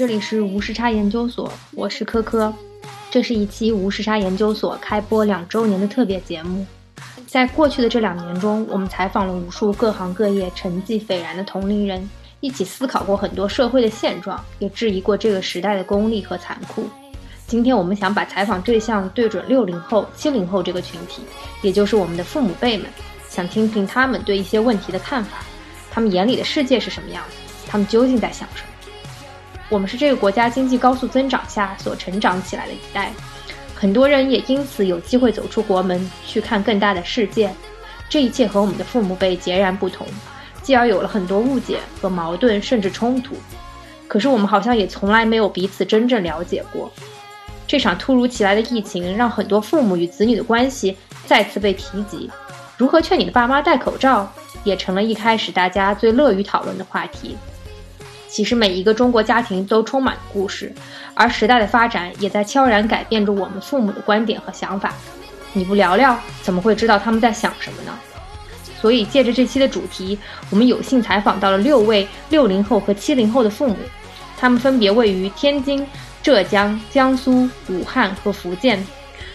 这里是无时差研究所，我是科科。这是一期无时差研究所开播两周年的特别节目。在过去的这两年中，我们采访了无数各行各业成绩斐然的同龄人，一起思考过很多社会的现状，也质疑过这个时代的功利和残酷。今天我们想把采访对象对准六零后、七零后这个群体，也就是我们的父母辈们，想听听他们对一些问题的看法，他们眼里的世界是什么样子，他们究竟在想什么。我们是这个国家经济高速增长下所成长起来的一代，很多人也因此有机会走出国门去看更大的世界。这一切和我们的父母辈截然不同，继而有了很多误解和矛盾，甚至冲突。可是我们好像也从来没有彼此真正了解过。这场突如其来的疫情让很多父母与子女的关系再次被提及，如何劝你的爸妈戴口罩，也成了一开始大家最乐于讨论的话题。其实每一个中国家庭都充满故事，而时代的发展也在悄然改变着我们父母的观点和想法。你不聊聊，怎么会知道他们在想什么呢？所以借着这期的主题，我们有幸采访到了六位六零后和七零后的父母，他们分别位于天津、浙江、江苏、武汉和福建，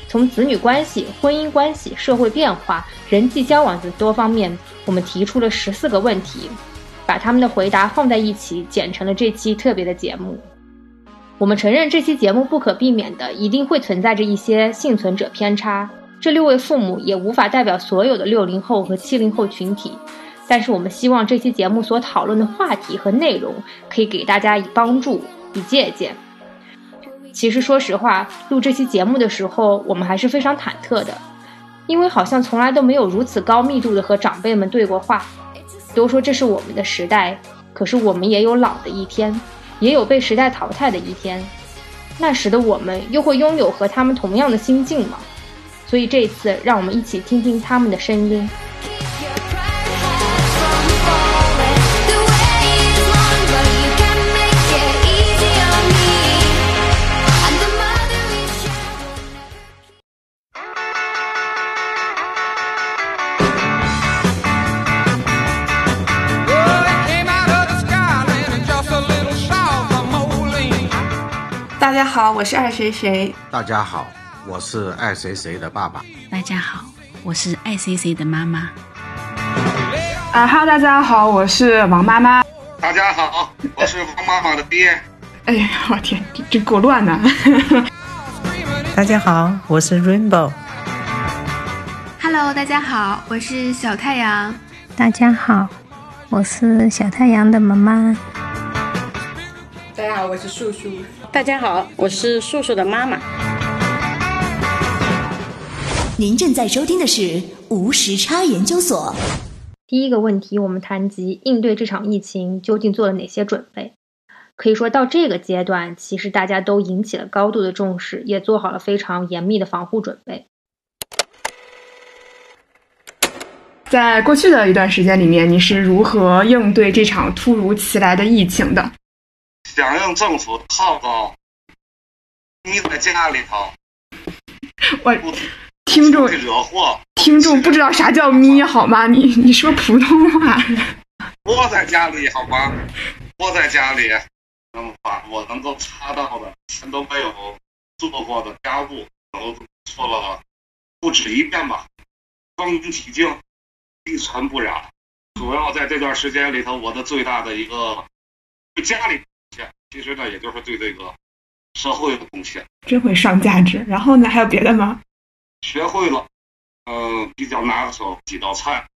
从子女关系、婚姻关系、社会变化、人际交往等多方面，我们提出了十四个问题。把他们的回答放在一起，剪成了这期特别的节目。我们承认这期节目不可避免的一定会存在着一些幸存者偏差，这六位父母也无法代表所有的六零后和七零后群体。但是我们希望这期节目所讨论的话题和内容可以给大家以帮助、以借鉴。其实说实话，录这期节目的时候，我们还是非常忐忑的，因为好像从来都没有如此高密度的和长辈们对过话。都说这是我们的时代，可是我们也有老的一天，也有被时代淘汰的一天。那时的我们又会拥有和他们同样的心境吗？所以这次，让我们一起听听他们的声音。好，我是爱谁谁。大家好，我是爱谁谁的爸爸。大家好，我是爱谁谁的妈妈。啊哈，大家好，我是王妈妈。大家好，我是王妈妈的爹。哎呀，我天，这这够乱的。大家好，我是 Rainbow。Hello，大家好，我是小太阳。大家好，我是小太阳的妈妈。大家好，我是素素。大家好，我是素素的妈妈。您正在收听的是无时差研究所。第一个问题，我们谈及应对这场疫情究竟做了哪些准备？可以说到这个阶段，其实大家都引起了高度的重视，也做好了非常严密的防护准备。在过去的一段时间里面，你是如何应对这场突如其来的疫情的？响应政府号召，你在家里头，我听众惹祸，听众不知道啥叫咪好吗？你你说普通话。窝在家里好吗？窝在家里，能把我能够擦到的全都没有做过的家务都做了不止一遍吧，光明体净，一尘不染。主要在这段时间里头，我的最大的一个对家里。其实呢，也就是对这个社会的贡献，真会上价值。然后呢，还有别的吗？学会了，嗯，比较拿手几道菜，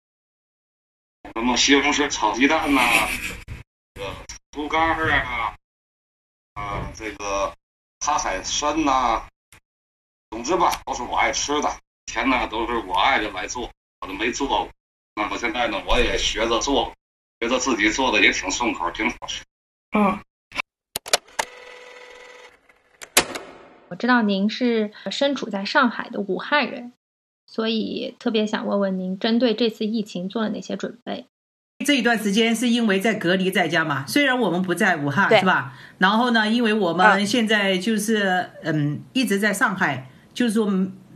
什么西红柿炒鸡蛋呐，这个猪肝儿啊，啊，这个塔海参呐，总之吧，都是我爱吃的。以前呢，都是我爱着来做，我都没做过。那么现在呢，我也学着做，觉得自己做的也挺顺口，挺好吃。嗯。我知道您是身处在上海的武汉人，所以特别想问问您，针对这次疫情做了哪些准备？这一段时间是因为在隔离在家嘛？虽然我们不在武汉，是吧？然后呢，因为我们现在就是嗯一直在上海，就是说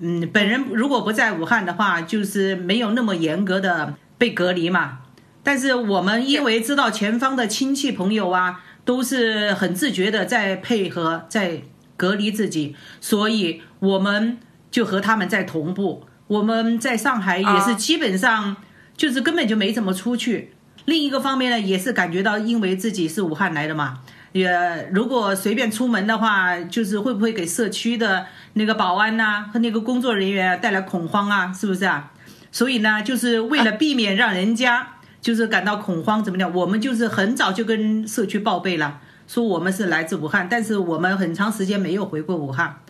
嗯本人如果不在武汉的话，就是没有那么严格的被隔离嘛。但是我们因为知道前方的亲戚朋友啊。都是很自觉的在配合，在隔离自己，所以我们就和他们在同步。我们在上海也是基本上就是根本就没怎么出去。另一个方面呢，也是感觉到，因为自己是武汉来的嘛，也如果随便出门的话，就是会不会给社区的那个保安呐和那个工作人员带来恐慌啊？是不是啊？所以呢，就是为了避免让人家就是感到恐慌，怎么样？我们就是很早就跟社区报备了，说我们是来自武汉，但是我们很长时间没有回过武汉，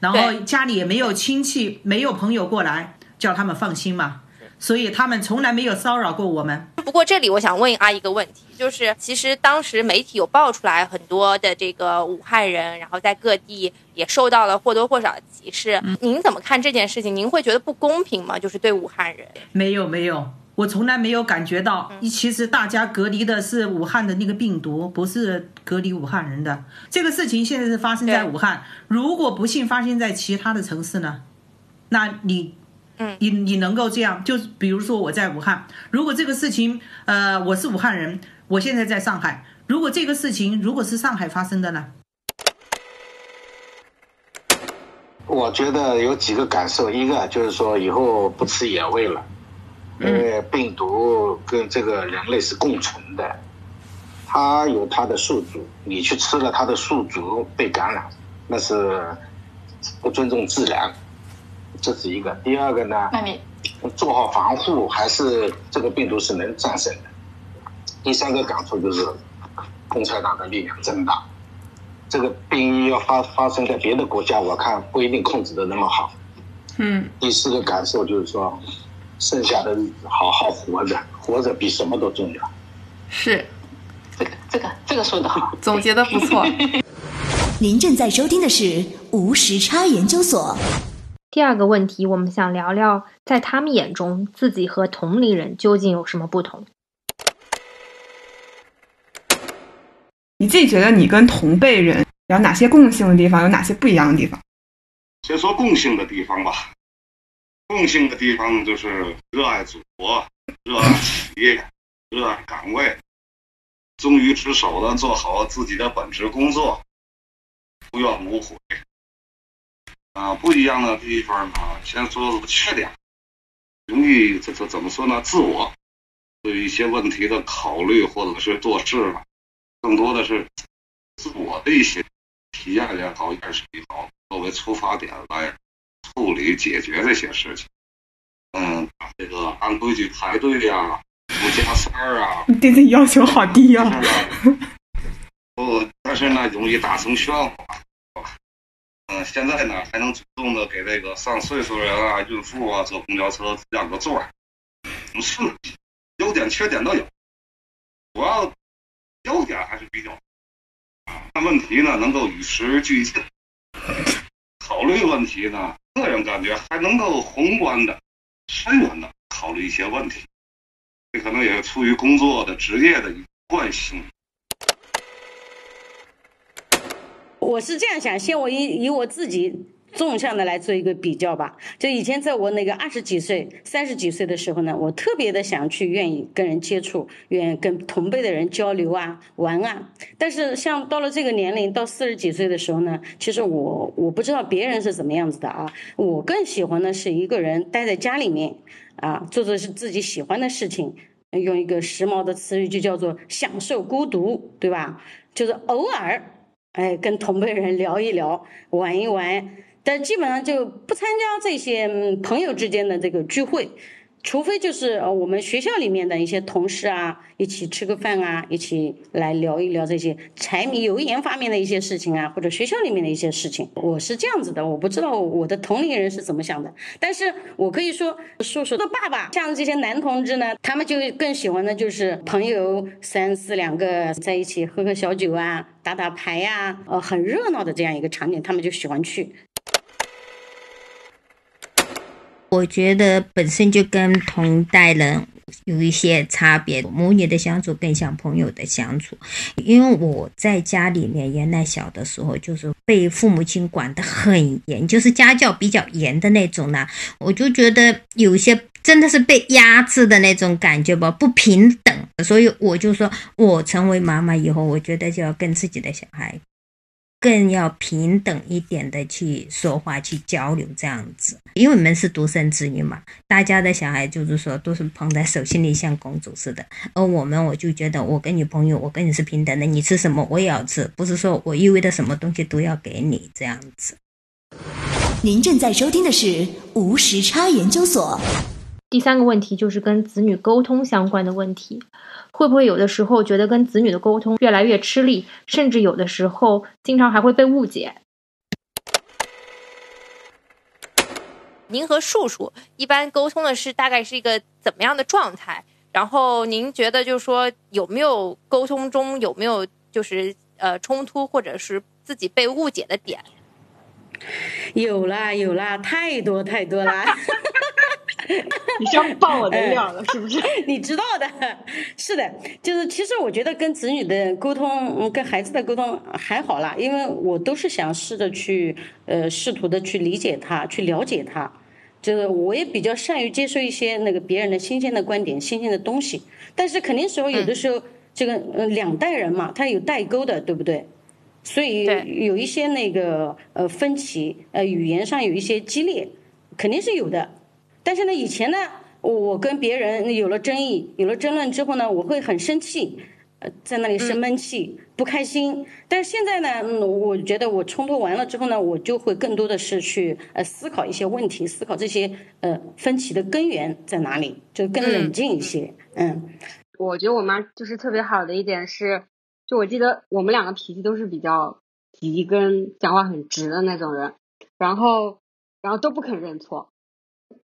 然后家里也没有亲戚、没有朋友过来，叫他们放心嘛。所以他们从来没有骚扰过我们。不过这里我想问阿姨一个问题，就是其实当时媒体有爆出来很多的这个武汉人，然后在各地也受到了或多或少的歧视。您怎么看这件事情？您会觉得不公平吗？就是对武汉人？没有没有，我从来没有感觉到。其实大家隔离的是武汉的那个病毒，不是隔离武汉人的。这个事情现在是发生在武汉，如果不幸发生在其他的城市呢？那你？嗯，你你能够这样，就比如说我在武汉，如果这个事情，呃，我是武汉人，我现在在上海，如果这个事情如果是上海发生的呢？我觉得有几个感受，一个就是说以后不吃野味了，因为病毒跟这个人类是共存的，它有它的宿主，你去吃了它的宿主被感染，那是不尊重自然。这是一个，第二个呢？那你做好防护，还是这个病毒是能战胜的。第三个感触就是，共产党的力量真大。这个病要发发生在别的国家，我看不一定控制的那么好。嗯。第四个感受就是说，剩下的日子好好活着，活着比什么都重要。是，这个这个这个说的好，总结的不错。您正在收听的是无时差研究所。第二个问题，我们想聊聊，在他们眼中，自己和同龄人究竟有什么不同？你自己觉得你跟同辈人有哪些共性的地方，有哪些不一样的地方？先说共性的地方吧。共性的地方就是热爱祖国、热爱企业、热爱岗位，忠于职守的做好自己的本职工作，无怨无悔。啊，不一样的地方呢，先说缺点，容易这这怎么说呢？自我对一些问题的考虑或者是做事吧，更多的是自我的一些体验也好，验识也好，作为出发点来处理解决这些事情。嗯，这个按规矩排队呀，不加塞儿啊，对自己要求好低呀。不，但是呢，容易打成喧哗。嗯，现在呢还能主动的给这个上岁数人啊、孕妇啊坐公交车让个座儿，是优点缺点都有，主要优点还是比较看问题呢能够与时俱进，考虑问题呢，个人感觉还能够宏观的、深远的考虑一些问题，这可能也是出于工作的职业的一惯性。我是这样想，先我以以我自己纵向的来做一个比较吧。就以前在我那个二十几岁、三十几岁的时候呢，我特别的想去愿意跟人接触，愿意跟同辈的人交流啊、玩啊。但是像到了这个年龄，到四十几岁的时候呢，其实我我不知道别人是怎么样子的啊。我更喜欢的是一个人待在家里面啊，做做是自己喜欢的事情。用一个时髦的词语，就叫做享受孤独，对吧？就是偶尔。哎，跟同辈人聊一聊，玩一玩，但基本上就不参加这些朋友之间的这个聚会。除非就是呃我们学校里面的一些同事啊，一起吃个饭啊，一起来聊一聊这些柴米油盐方面的一些事情啊，或者学校里面的一些事情。我是这样子的，我不知道我的同龄人是怎么想的，但是我可以说，叔叔的爸爸像这些男同志呢，他们就更喜欢的就是朋友三四两个在一起喝喝小酒啊，打打牌呀，呃，很热闹的这样一个场景，他们就喜欢去。我觉得本身就跟同代人有一些差别，母女的相处更像朋友的相处。因为我在家里面原来小的时候就是被父母亲管得很严，就是家教比较严的那种呢，我就觉得有些真的是被压制的那种感觉吧，不平等。所以我就说，我成为妈妈以后，我觉得就要跟自己的小孩。更要平等一点的去说话、去交流，这样子，因为我们是独生子女嘛，大家的小孩就是说都是捧在手心里像公主似的，而我们我就觉得我跟你朋友，我跟你是平等的，你吃什么我也要吃，不是说我意味着什么东西都要给你这样子。您正在收听的是无时差研究所。第三个问题就是跟子女沟通相关的问题。会不会有的时候觉得跟子女的沟通越来越吃力，甚至有的时候经常还会被误解？您和树树一般沟通的是大概是一个怎么样的状态？然后您觉得就是说有没有沟通中有没有就是呃冲突或者是自己被误解的点？有啦有啦，太多太多啦。你是要爆我的料了，是不是？你知道的，是的，就是其实我觉得跟子女的沟通，跟孩子的沟通还好啦，因为我都是想试着去，呃，试图的去理解他，去了解他，就是我也比较善于接受一些那个别人的新鲜的观点、新鲜的东西。但是肯定时候有的时候，这个呃两代人嘛，他有代沟的，对不对？所以有一些那个呃分歧，呃语言上有一些激烈，肯定是有的。但是呢，以前呢，我跟别人有了争议、有了争论之后呢，我会很生气，呃，在那里生闷气、不开心。但是现在呢，嗯，我觉得我冲突完了之后呢，我就会更多的是去呃思考一些问题，思考这些呃分歧的根源在哪里，就更冷静一些。嗯，我觉得我妈就是特别好的一点是，就我记得我们两个脾气都是比较急，跟讲话很直的那种人，然后然后都不肯认错。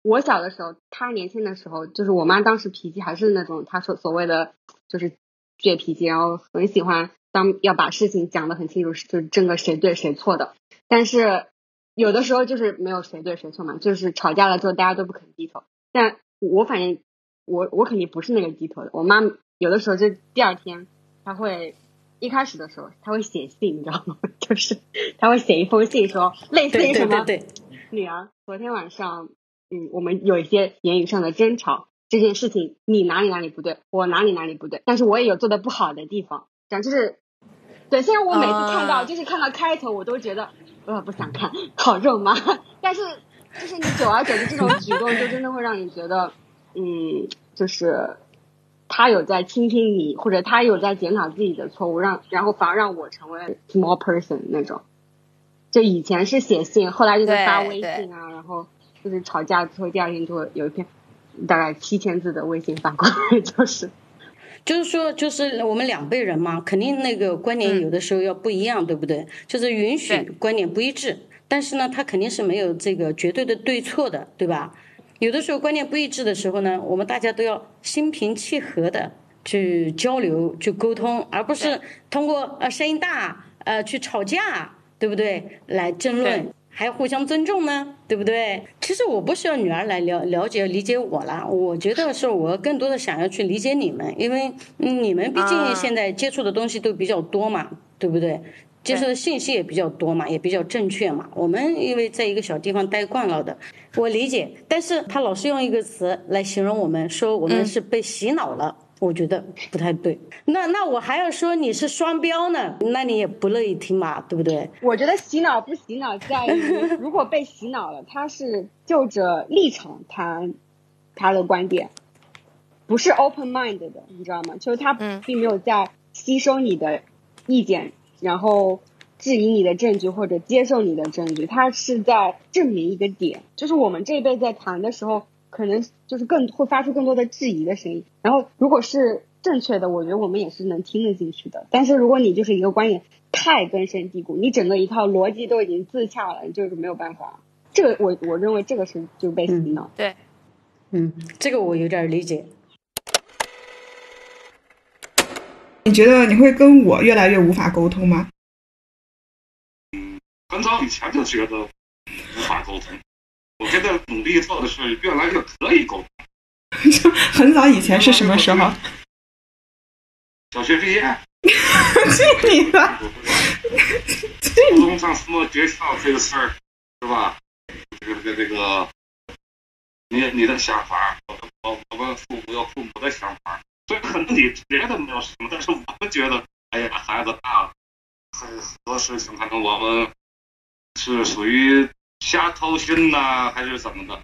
我小的时候，他年轻的时候，就是我妈当时脾气还是那种，她说所谓的就是倔脾气，然后很喜欢当要把事情讲得很清楚，就是争个谁对谁错的。但是有的时候就是没有谁对谁错嘛，就是吵架了之后大家都不肯低头。但我反正我我肯定不是那个低头的。我妈有的时候就第二天，她会一开始的时候她会写信，你知道吗？就是她会写一封信说类似于什么对女儿昨天晚上。嗯，我们有一些言语上的争吵，这件事情你哪里哪里不对，我哪里哪里不对，但是我也有做的不好的地方，这样就是，对，虽然我每次看到就是看到开头，我都觉得呃不想看，好肉麻，但是就是你久而久之这种举动，就真的会让你觉得，嗯，就是他有在倾听你，或者他有在检讨自己的错误，让然后反而让我成为 small person 那种，就以前是写信，后来就是发微信啊，然后。就是吵架之后，第二天就会有一篇大概七千字的微信发过来，就是，就是说，就是我们两辈人嘛，肯定那个观点有的时候要不一样，对不对？就是允许观点不一致，但是呢，他肯定是没有这个绝对的对错的，对吧？有的时候观念不一致的时候呢，我们大家都要心平气和的去交流、去沟通，而不是通过呃声音大呃去吵架，对不对？来争论。还要互相尊重呢，对不对？其实我不需要女儿来了了解理解我啦，我觉得是我更多的想要去理解你们，因为你们毕竟现在接触的东西都比较多嘛，对不对？接受的信息也比较多嘛，也比较正确嘛。我们因为在一个小地方待惯了的，我理解。但是他老是用一个词来形容我们，说我们是被洗脑了。我觉得不太对，那那我还要说你是双标呢，那你也不乐意听嘛，对不对？我觉得洗脑不洗脑在于，如果被洗脑了，他是就着立场谈他的观点，不是 open mind 的，你知道吗？就是他并没有在吸收你的意见，然后质疑你的证据或者接受你的证据，他是在证明一个点。就是我们这一辈在谈的时候。可能就是更会发出更多的质疑的声音，然后如果是正确的，我觉得我们也是能听得进去的。但是如果你就是一个观点太根深蒂固，你整个一套逻辑都已经自洽了，就是没有办法。这个我我认为这个是就被洗脑。对，嗯，这个我有点理解。你觉得你会跟我越来越无法沟通吗？很早以前就觉得无法沟通。我现在努力做的是越来越可以沟通。很早以前是什么时候？小学毕业。去你的！初 中上什么学校这个事儿是吧？这个这个这个，你你的想法，我我我们父母有父母的想法，所以可能你觉得没有什么，但是我们觉得，哎呀，孩子大了，很多事情可能我们是属于瞎操心呐，还是怎么的？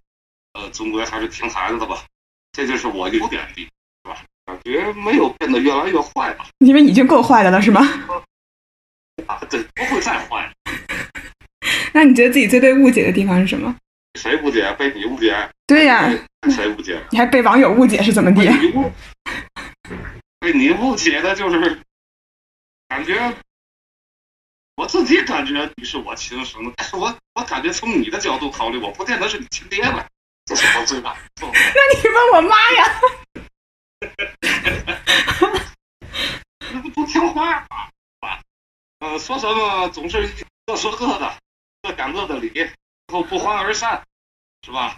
呃，总归还是听孩子的吧，这就是我优点的，是吧？感觉没有变得越来越坏吧？因为已经够坏的了，是吗？啊，对，不会再坏。那你觉得自己最被误解的地方是什么？谁误解？被你误解？对呀，谁误解？你还被网友误解是怎么地？被你误解的就是感觉，我自己感觉你是我亲生的，但是我我感觉从你的角度考虑，我不见得是你亲爹吧？这是我最大的错。那你问我妈呀？那不不听话啊？呃，说什么总是各说各的，各讲各的理，然后不欢而散，是吧？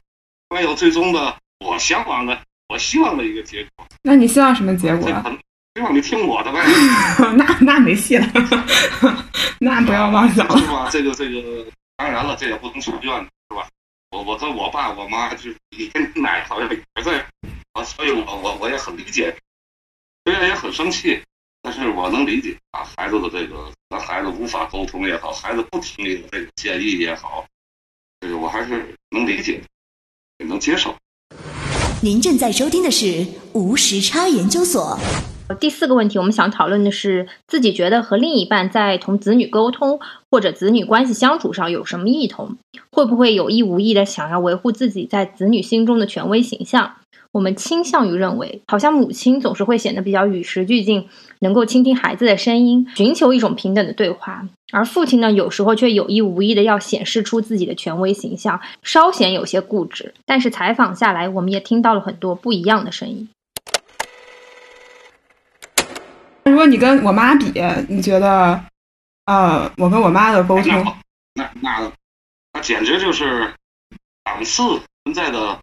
没有最终的我向往的、我希望的一个结果。那你希望什么结果？希望你听我的呗。那那没戏了，那不要妄想了。是吧？这个这个，当然了，这也不能许愿，是吧？我我和我爸我妈就是，你跟你奶好像也在，啊，所以我我我也很理解，虽然也很生气，但是我能理解啊，孩子的这个和孩子无法沟通也好，孩子不听你的这个建议也好，这个我还是能理解，也能接受。您正在收听的是无时差研究所。第四个问题，我们想讨论的是自己觉得和另一半在同子女沟通或者子女关系相处上有什么异同，会不会有意无意的想要维护自己在子女心中的权威形象？我们倾向于认为，好像母亲总是会显得比较与时俱进，能够倾听孩子的声音，寻求一种平等的对话；而父亲呢，有时候却有意无意的要显示出自己的权威形象，稍显有些固执。但是采访下来，我们也听到了很多不一样的声音。如果你跟我妈比，你觉得，呃，我跟我妈的沟通，那那那简直就是档次存在的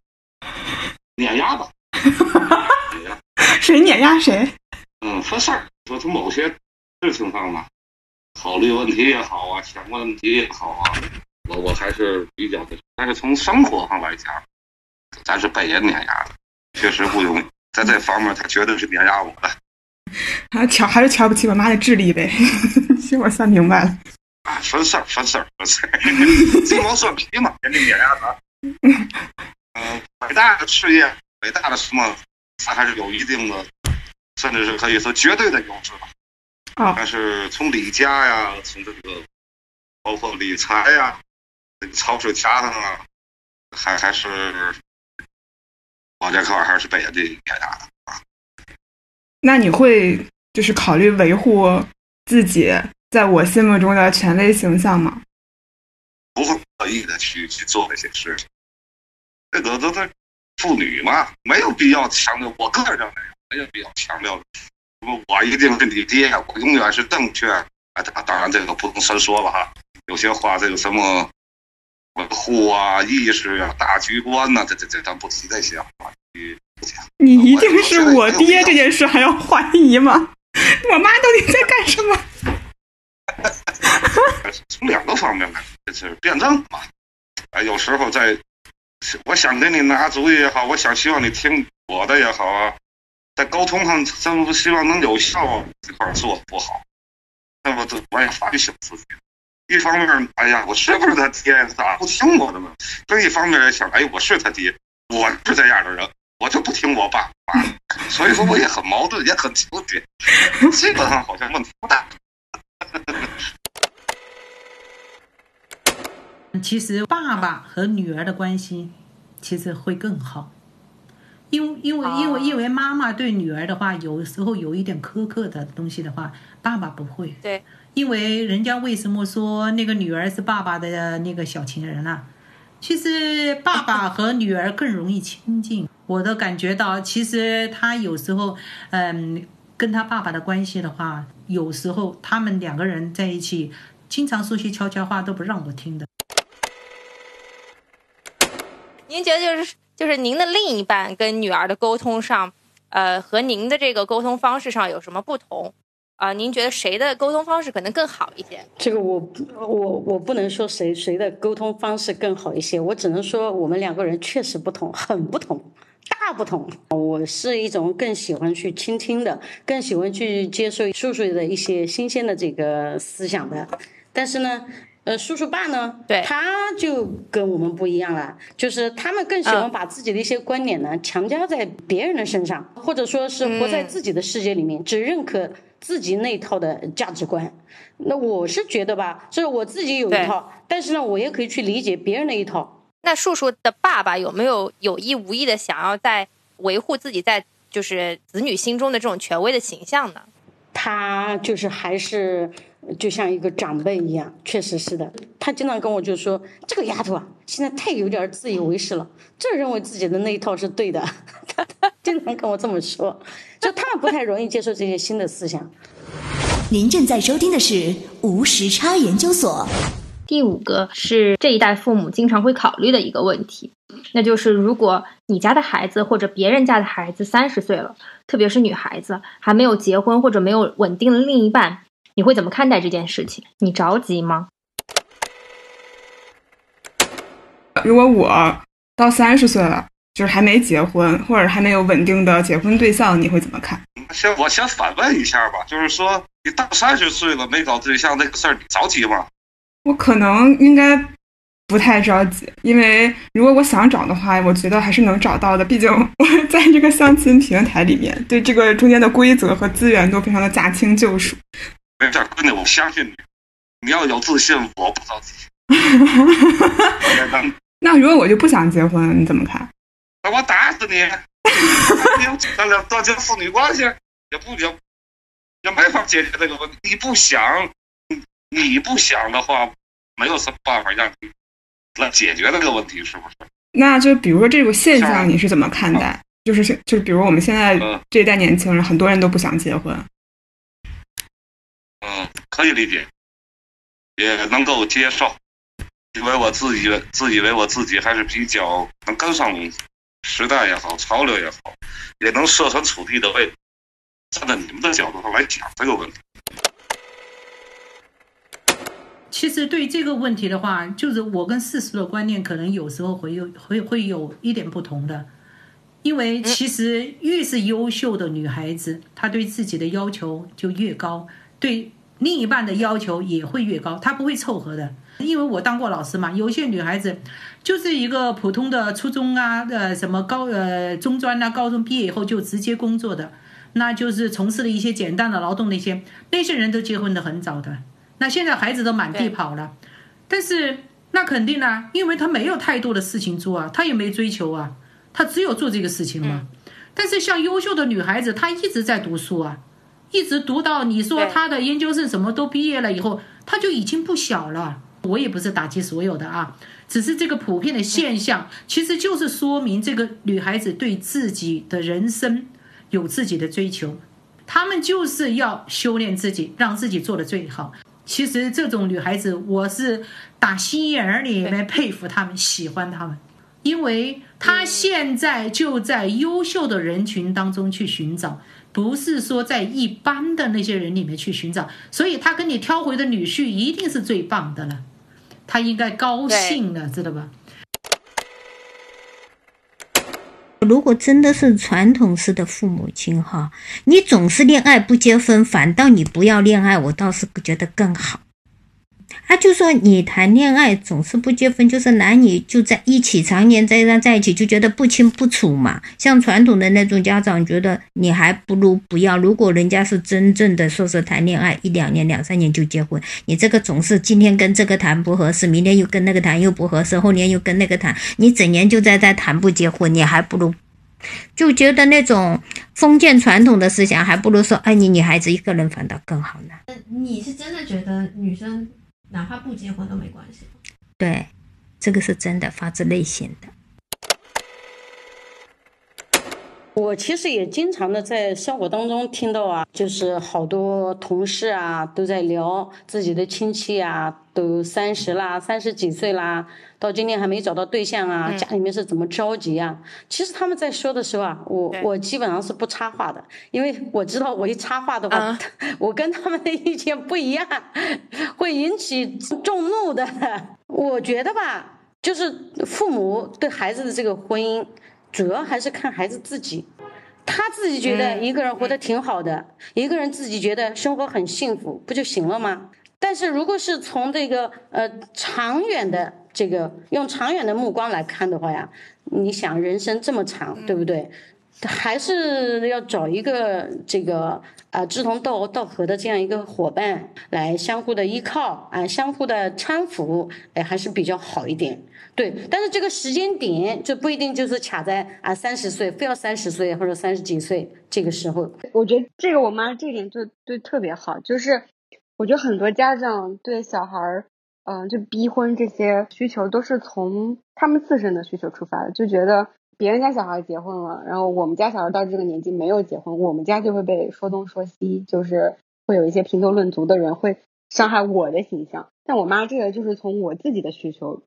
碾压吧？谁碾压谁？嗯，分事儿，说从某些事情上吧，考虑问题也好啊，想问题也好啊，我我还是比较的。但是从生活上来讲，咱是被人碾压的，确实不容易。在这方面，他绝对是碾压我的。还瞧还是瞧不起我妈的智力呗？行，我算明白了。啊，分事儿，分事儿，分事儿，鸡毛蒜皮嘛，人家碾压他。嗯，伟大的事业，伟大的什么，他还是有一定的，甚至是可以说绝对的优势吧。啊。但是从理家呀，从这个包括理财呀，这个潮水家上啊，还还是我这块还是被人家碾压的。那你会就是考虑维护自己在我心目中的权威形象吗？不会刻意的去去做这些事情，这个都是妇女嘛，没有必要强调。我个人认为没有必要强调什么我一定是你爹呀，我永远是正确。啊，当然这个不能深说了哈，有些话这个什么维护啊、意识啊、大局观呐，这这这咱不提这些话题。你一定是我爹这件事还要怀疑吗？我妈到底在干什么？从两个方面来，这是辩证嘛。哎，有时候在，我想给你拿主意也好，我想希望你听我的也好啊，在沟通上，真不希望能有效这块做不好，那么这我也反省自己。一方面，哎呀，我是不是他爹？咋不听我的呢？另一方面也想，哎，我是他爹，我是这样的人。我就不听我爸，所以说我也很矛盾，也很纠结。基本上好像问题不大。其实爸爸和女儿的关系其实会更好，因为因为因为因为妈妈对女儿的话，有时候有一点苛刻的东西的话，爸爸不会。对，因为人家为什么说那个女儿是爸爸的那个小情人啊？其实爸爸和女儿更容易亲近。我都感觉到，其实他有时候，嗯，跟他爸爸的关系的话，有时候他们两个人在一起，经常说些悄悄话都不让我听的。您觉得就是就是您的另一半跟女儿的沟通上，呃，和您的这个沟通方式上有什么不同？啊、您觉得谁的沟通方式可能更好一些？这个我我我不能说谁谁的沟通方式更好一些，我只能说我们两个人确实不同，很不同，大不同。我是一种更喜欢去倾听的，更喜欢去接受叔叔的一些新鲜的这个思想的，但是呢。呃，叔叔爸呢？对，他就跟我们不一样了，就是他们更喜欢把自己的一些观点呢强加在别人的身上，或者说是活在自己的世界里面，只认可自己那套的价值观。那我是觉得吧，就是我自己有一套，但是呢，我也可以去理解别人的一套。那叔叔的爸爸有没有有意无意的想要在维护自己在就是子女心中的这种权威的形象呢？他就是还是就像一个长辈一样，确实是的。他经常跟我就说：“这个丫头啊，现在太有点自以为是了，这认为自己的那一套是对的。”他经常跟我这么说，就他们不太容易接受这些新的思想。您正在收听的是无时差研究所。第五个是这一代父母经常会考虑的一个问题，那就是如果你家的孩子或者别人家的孩子三十岁了，特别是女孩子还没有结婚或者没有稳定的另一半，你会怎么看待这件事情？你着急吗？如果我到三十岁了，就是还没结婚或者还没有稳定的结婚对象，你会怎么看？先我先反问一下吧，就是说你到三十岁了没找对象这个事儿，你着急吗？我可能应该不太着急，因为如果我想找的话，我觉得还是能找到的。毕竟我 在这个相亲平台里面，对这个中间的规则和资源都非常的驾轻就熟。没事，闺女，我相信你，你要有自信，我不着急。那如果我就不想结婚，你怎么看？那我打死你！你咱俩断绝父女关系，也不也也没法解决这个问题。你不想。你不想的话，没有什么办法让你来解决这个问题，是不是？那就比如说这个现象，你是怎么看待？就是就是，比如我们现在这一代年轻人，很多人都不想结婚。嗯，可以理解，也能够接受，因为我自己自以为我自己还是比较能跟上时代也好，潮流也好，也能设身处地的为站在你们的角度上来讲这个问题。其实对这个问题的话，就是我跟世俗的观念可能有时候会有会会有一点不同的，因为其实越是优秀的女孩子，她对自己的要求就越高，对另一半的要求也会越高，她不会凑合的。因为我当过老师嘛，有些女孩子就是一个普通的初中啊，呃，什么高呃中专啊，高中毕业以后就直接工作的，那就是从事了一些简单的劳动那些，那些人都结婚的很早的。那现在孩子都满地跑了，但是那肯定呢，因为他没有太多的事情做啊，他也没追求啊，他只有做这个事情嘛。但是像优秀的女孩子，她一直在读书啊，一直读到你说她的研究生什么都毕业了以后，她就已经不小了。我也不是打击所有的啊，只是这个普遍的现象，其实就是说明这个女孩子对自己的人生有自己的追求，她们就是要修炼自己，让自己做的最好。其实这种女孩子，我是打心眼里面佩服她们，喜欢她们，因为她现在就在优秀的人群当中去寻找，不是说在一般的那些人里面去寻找，所以她跟你挑回的女婿一定是最棒的了，她应该高兴了，知道吧？如果真的是传统式的父母亲哈，你总是恋爱不结婚，反倒你不要恋爱，我倒是觉得更好。啊，就说你谈恋爱总是不结婚，就是男女就在一起，常年在在在一起，就觉得不清不楚嘛。像传统的那种家长觉得你还不如不要。如果人家是真正的说是谈恋爱一两年、两三年就结婚，你这个总是今天跟这个谈不合适，明天又跟那个谈又不合适，后年又跟那个谈，你整年就在在谈不结婚，你还不如 就觉得那种封建传统的思想，还不如说哎，你女孩子一个人反倒更好呢。你是真的觉得女生？哪怕不结婚都没关系。对，这个是真的，发自内心的。我其实也经常的在生活当中听到啊，就是好多同事啊都在聊自己的亲戚啊，都三十啦，三十几岁啦，到今天还没找到对象啊，家里面是怎么着急啊？其实他们在说的时候啊，我我基本上是不插话的，因为我知道我一插话的话，我跟他们的意见不一样，会引起众怒的。我觉得吧，就是父母对孩子的这个婚姻。主要还是看孩子自己，他自己觉得一个人活得挺好的，一个人自己觉得生活很幸福，不就行了吗？但是如果是从这个呃长远的这个用长远的目光来看的话呀，你想人生这么长，对不对？还是要找一个这个啊志同道道合的这样一个伙伴来相互的依靠啊，相互的搀扶，哎，还是比较好一点。对，但是这个时间点就不一定就是卡在啊三十岁，非要三十岁或者三十几岁这个时候。我觉得这个我妈这点就对特别好，就是我觉得很多家长对小孩儿，嗯，就逼婚这些需求都是从他们自身的需求出发的，就觉得。别人家小孩结婚了，然后我们家小孩到这个年纪没有结婚，我们家就会被说东说西，就是会有一些评头论足的人会伤害我的形象。但我妈这个就是从我自己的需求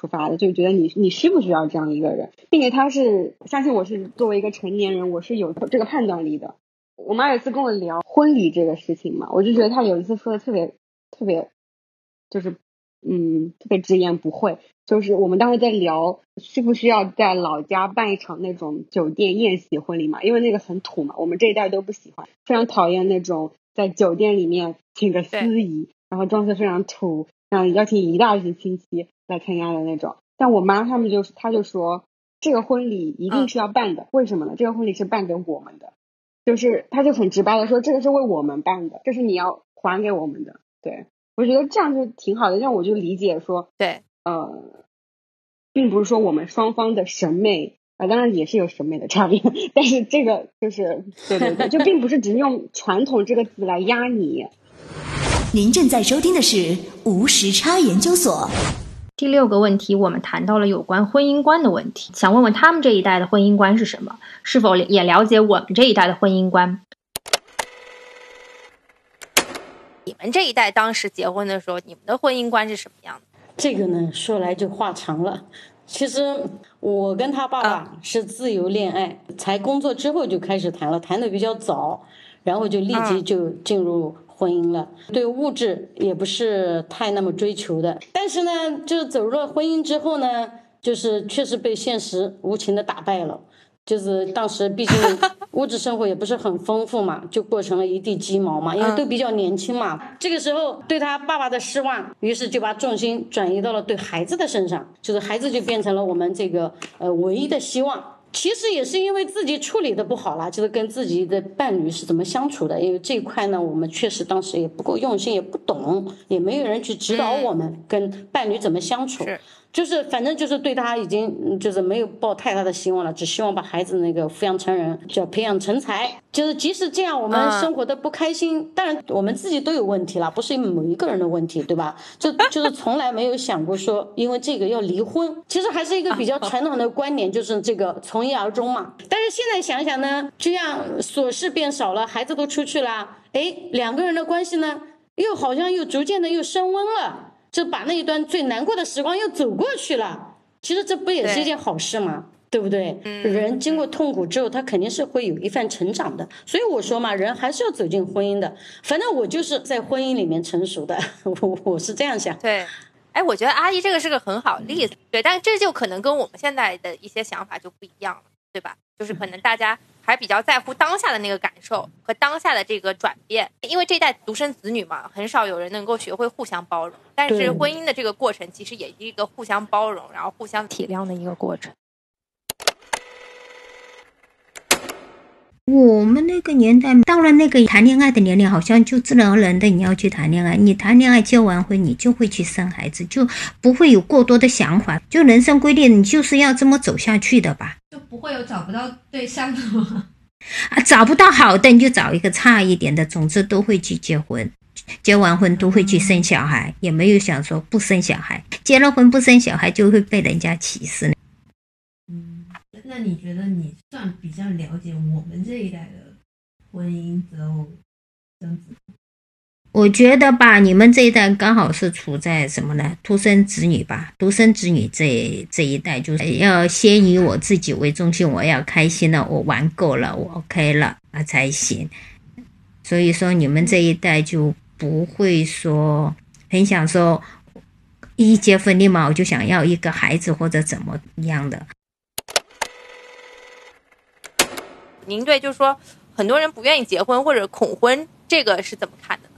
出发的，就觉得你你需不需要这样一个人，并且他是相信我是作为一个成年人，我是有这个判断力的。我妈有一次跟我聊婚礼这个事情嘛，我就觉得她有一次说的特别特别，就是。嗯，特别直言不讳，就是我们当时在聊需不需要在老家办一场那种酒店宴席婚礼嘛，因为那个很土嘛，我们这一代都不喜欢，非常讨厌那种在酒店里面请个司仪，然后装饰非常土，然后邀请一大群亲戚来参加的那种。但我妈他们就是，他就说这个婚礼一定是要办的，为什么呢？这个婚礼是办给我们的，就是他就很直白的说，这个是为我们办的，这是你要还给我们的，对。我觉得这样就挺好的，这样我就理解说，对，呃，并不是说我们双方的审美啊，当然也是有审美的差别，但是这个就是对对对，就并不是只用传统这个字来压你。您正在收听的是无时差研究所。第六个问题，我们谈到了有关婚姻观的问题，想问问他们这一代的婚姻观是什么？是否也了解我们这一代的婚姻观？你们这一代当时结婚的时候，你们的婚姻观是什么样的？这个呢，说来就话长了。其实我跟他爸爸是自由恋爱，才工作之后就开始谈了，谈的比较早，然后就立即就进入婚姻了。对物质也不是太那么追求的，但是呢，就是走入了婚姻之后呢，就是确实被现实无情的打败了。就是当时毕竟 物质生活也不是很丰富嘛，就过成了一地鸡毛嘛，因为都比较年轻嘛。这个时候对他爸爸的失望，于是就把重心转移到了对孩子的身上，就是孩子就变成了我们这个呃唯一的希望。其实也是因为自己处理的不好啦，就是跟自己的伴侣是怎么相处的，因为这一块呢，我们确实当时也不够用心，也不懂，也没有人去指导我们跟伴侣怎么相处。就是反正就是对他已经就是没有抱太大的希望了，只希望把孩子那个抚养成人，叫培养成才。就是即使这样，我们生活的不开心，当然我们自己都有问题了，不是某一个人的问题，对吧？就就是从来没有想过说因为这个要离婚。其实还是一个比较传统的观点，就是这个从一而终嘛。但是现在想想呢，这样琐事变少了，孩子都出去了，哎，两个人的关系呢，又好像又逐渐的又升温了。就把那一段最难过的时光又走过去了，其实这不也是一件好事吗？对不对？人经过痛苦之后，他肯定是会有一番成长的。所以我说嘛，人还是要走进婚姻的。反正我就是在婚姻里面成熟的，我我是这样想。对，哎，我觉得阿姨这个是个很好的例子。对，但是这就可能跟我们现在的一些想法就不一样了，对吧？就是可能大家。还比较在乎当下的那个感受和当下的这个转变，因为这代独生子女嘛，很少有人能够学会互相包容。但是婚姻的这个过程，其实也是一个互相包容，然后互相体谅的一个过程。我们那个年代到了那个谈恋爱的年龄，好像就自然而然的你要去谈恋爱。你谈恋爱结完婚，你就会去生孩子，就不会有过多的想法。就人生规定，你就是要这么走下去的吧？就不会有找不到对象的吗？啊，找不到好的，你就找一个差一点的。总之都会去结婚，结完婚都会去生小孩，也没有想说不生小孩。结了婚不生小孩就会被人家歧视。嗯，那你觉得你算比较了解我们这一代的婚姻择偶生子。我觉得吧，你们这一代刚好是处在什么呢？独生子女吧，独生子女这这一代就是要先以我自己为中心，我要开心了，我玩够了，我 OK 了啊才行。所以说，你们这一代就不会说很想说一结婚立马我就想要一个孩子或者怎么样的。您对就是说很多人不愿意结婚或者恐婚，这个是怎么看的？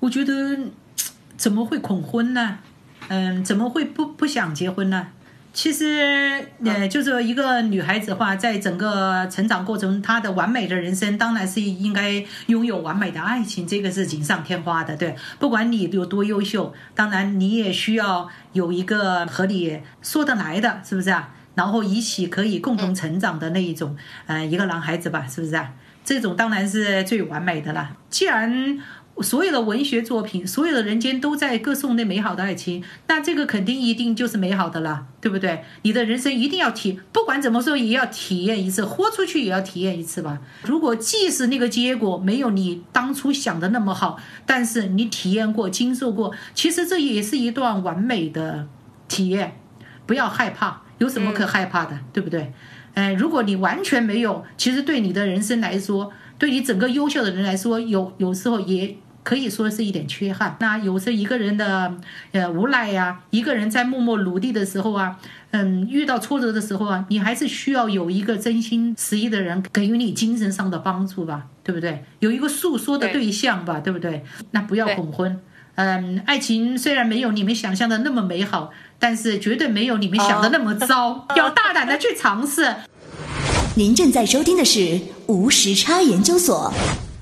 我觉得 怎么会恐婚呢？嗯，怎么会不不想结婚呢？其实，呃，就是一个女孩子的话，在整个成长过程，她的完美的人生当然是应该拥有完美的爱情，这个是锦上添花的，对。不管你有多优秀，当然你也需要有一个和你说得来的，是不是啊？然后一起可以共同成长的那一种，呃，一个男孩子吧，是不是啊？这种当然是最完美的了。既然所有的文学作品，所有的人间都在歌颂那美好的爱情，那这个肯定一定就是美好的了，对不对？你的人生一定要体，不管怎么说也要体验一次，豁出去也要体验一次吧。如果即使那个结果没有你当初想的那么好，但是你体验过、经受过，其实这也是一段完美的体验。不要害怕，有什么可害怕的，对不对？哎，如果你完全没有，其实对你的人生来说，对你整个优秀的人来说，有有时候也。可以说是一点缺憾。那有时一个人的呃无奈呀，一个人在默默努力的时候啊，嗯，遇到挫折的时候啊，你还是需要有一个真心实意的人给予你精神上的帮助吧，对不对？有一个诉说的对象吧，对不对？那不要恐婚。嗯，爱情虽然没有你们想象的那么美好，但是绝对没有你们想的那么糟。要大胆的去尝试。您正在收听的是无时差研究所。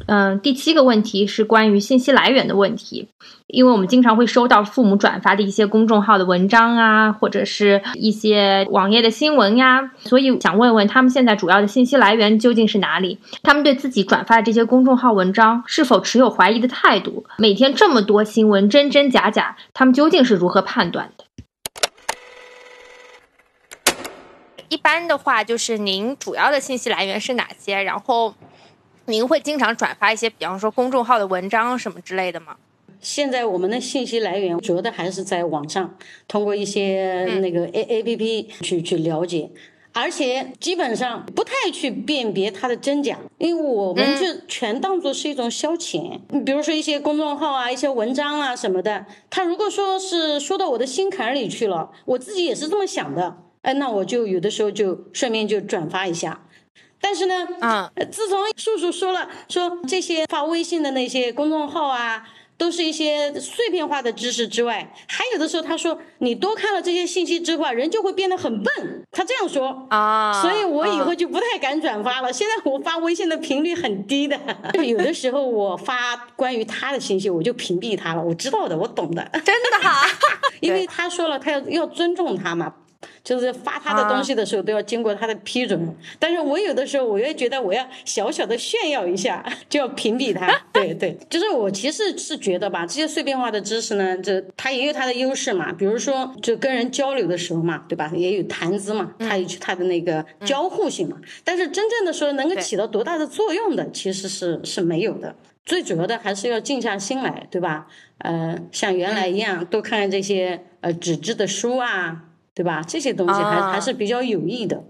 嗯，第七个问题是关于信息来源的问题，因为我们经常会收到父母转发的一些公众号的文章啊，或者是一些网页的新闻呀，所以想问问他们现在主要的信息来源究竟是哪里？他们对自己转发的这些公众号文章是否持有怀疑的态度？每天这么多新闻，真真假假，他们究竟是如何判断的？一般的话，就是您主要的信息来源是哪些？然后。您会经常转发一些，比方说公众号的文章什么之类的吗？现在我们的信息来源主要的还是在网上，通过一些那个 A A P P 去去了解，而且基本上不太去辨别它的真假，因为我们就全当做是一种消遣。你比如说一些公众号啊、一些文章啊什么的，他如果说是说到我的心坎里去了，我自己也是这么想的，哎，那我就有的时候就顺便就转发一下。但是呢，啊，自从叔叔说了，说这些发微信的那些公众号啊，都是一些碎片化的知识之外，还有的时候他说你多看了这些信息之后，人就会变得很笨。他这样说啊，所以我以后就不太敢转发了。现在我发微信的频率很低的，就有的时候我发关于他的信息，我就屏蔽他了。我知道的，我懂的，真的哈，因为他说了，他要要尊重他嘛。就是发他的东西的时候都要经过他的批准，但是我有的时候我又觉得我要小小的炫耀一下，就要屏蔽他。对对，就是我其实是觉得吧，这些碎片化的知识呢，就它也有它的优势嘛。比如说，就跟人交流的时候嘛，对吧？也有谈资嘛，它有它的那个交互性嘛。但是真正的说能够起到多大的作用的，其实是是没有的。最主要的还是要静下心来，对吧？呃，像原来一样，多看看这些呃纸质的书啊。对吧？这些东西还还是比较有益的。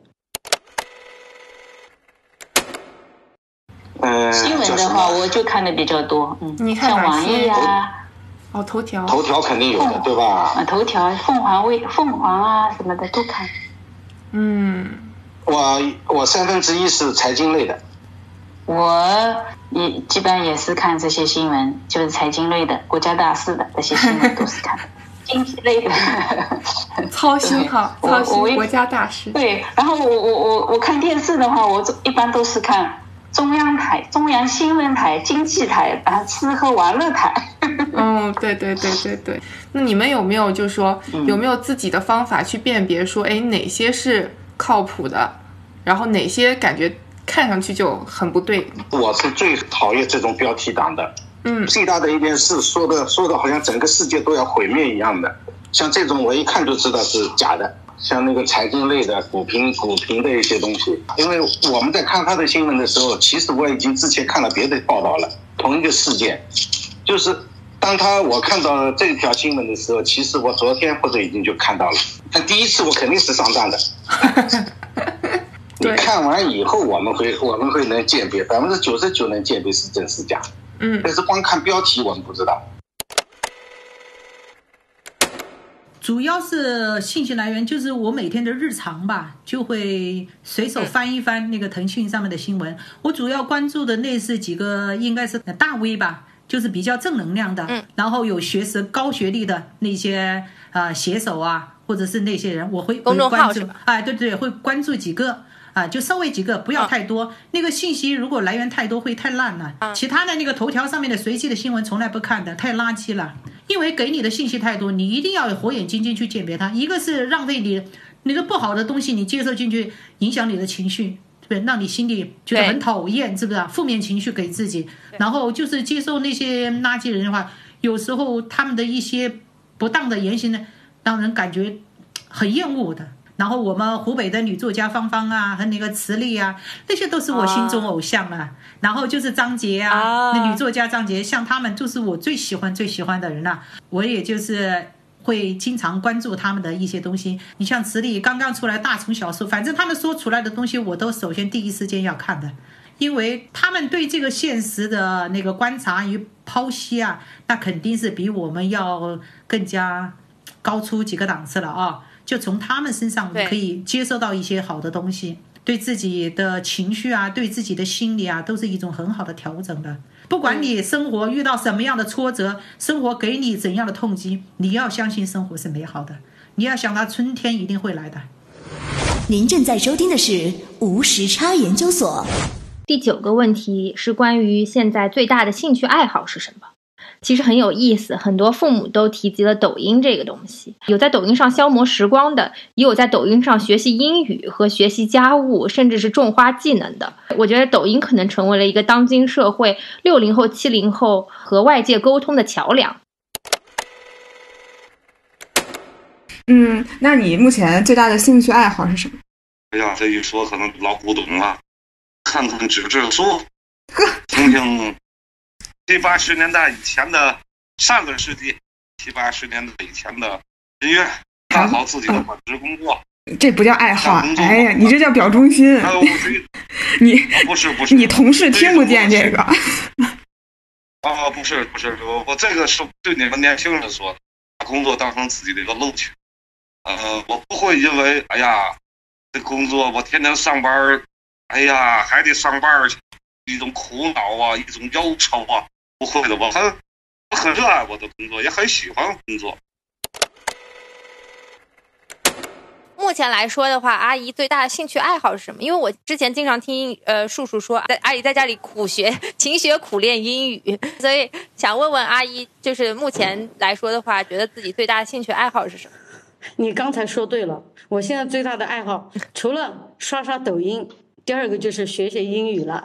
呃，新闻的话，我就看的比较多，嗯，像网易呀，哦，头条，头条肯定有的，对吧？啊，头条、凤凰卫、凤凰啊什么的都看。嗯，我我三分之一是财经类的。我也基本上也是看这些新闻，就是财经类的、国家大事的这些新闻都是看。经济类的，操心哈，操心国家大事。对，然后我我我我看电视的话，我一般都是看中央台、中央新闻台、经济台啊，吃喝玩乐台。嗯，对对对对对。那你们有没有就是说有没有自己的方法去辨别说，哎，哪些是靠谱的，然后哪些感觉看上去就很不对？我是最讨厌这种标题党的。嗯，最大的一件事说的说的好像整个世界都要毁灭一样的，像这种我一看就知道是假的。像那个财经类的股评、股评的一些东西。因为我们在看他的新闻的时候，其实我已经之前看了别的报道了，同一个事件，就是当他我看到这条新闻的时候，其实我昨天或者已经就看到了。但第一次我肯定是上当的。你看完以后，我们会我们会能鉴别，百分之九十九能鉴别是真是假。嗯，但是光看标题我们不知道。主要是信息来源就是我每天的日常吧，就会随手翻一翻那个腾讯上面的新闻。我主要关注的那是几个，应该是大 V 吧，就是比较正能量的，然后有学识、高学历的那些啊写手啊，或者是那些人，我会公众号是吧？哎，对对，会关注几个啊，就稍微几个，不要太多。那个信息如果来源太多，会太烂了。其他的那个头条上面的随机的新闻，从来不看的，太垃圾了。因为给你的信息太多，你一定要火眼金睛去鉴别它。一个是浪费你那个不好的东西，你接受进去，影响你的情绪，对，让你心里觉得很讨厌，是不是？负面情绪给自己，然后就是接受那些垃圾人的话，有时候他们的一些不当的言行呢，让人感觉很厌恶的。然后我们湖北的女作家芳芳啊，和那个池莉啊，那些都是我心中偶像啊。然后就是张杰啊，那女作家张杰，像他们就是我最喜欢最喜欢的人了。我也就是会经常关注他们的一些东西。你像池莉刚刚出来大从小说，反正他们说出来的东西，我都首先第一时间要看的，因为他们对这个现实的那个观察与剖析啊，那肯定是比我们要更加高出几个档次了啊。就从他们身上，我们可以接受到一些好的东西，对自己的情绪啊，对自己的心理啊，都是一种很好的调整的。不管你生活遇到什么样的挫折，生活给你怎样的痛击，你要相信生活是美好的，你要想到春天一定会来的。您正在收听的是无时差研究所。第九个问题是关于现在最大的兴趣爱好是什么？其实很有意思，很多父母都提及了抖音这个东西。有在抖音上消磨时光的，也有在抖音上学习英语和学习家务，甚至是种花技能的。我觉得抖音可能成为了一个当今社会六零后、七零后和外界沟通的桥梁。嗯，那你目前最大的兴趣爱好是什么？哎呀，这一说可能老古董了，看看纸质书，听听。七八十年代以前的上个世纪，七八十年代以前的音乐，干好自己的本职工作。这不叫爱好，哎呀，你这叫表忠心。你不是不是，你同事听不见这个。啊，不是不是，我我这个是对你们年轻人说的，把工作当成自己的一个乐趣。呃，我不会因为哎呀，这工作我天天上班，哎呀还得上班去，一种苦恼啊，一种忧愁啊。不会的，我很我很热爱我的工作，也很喜欢工作。目前来说的话，阿姨最大的兴趣爱好是什么？因为我之前经常听呃叔叔说，在阿姨在家里苦学、勤学苦练英语，所以想问问阿姨，就是目前来说的话，觉得自己最大的兴趣爱好是什么？你刚才说对了，我现在最大的爱好除了刷刷抖音。第二个就是学学英语了，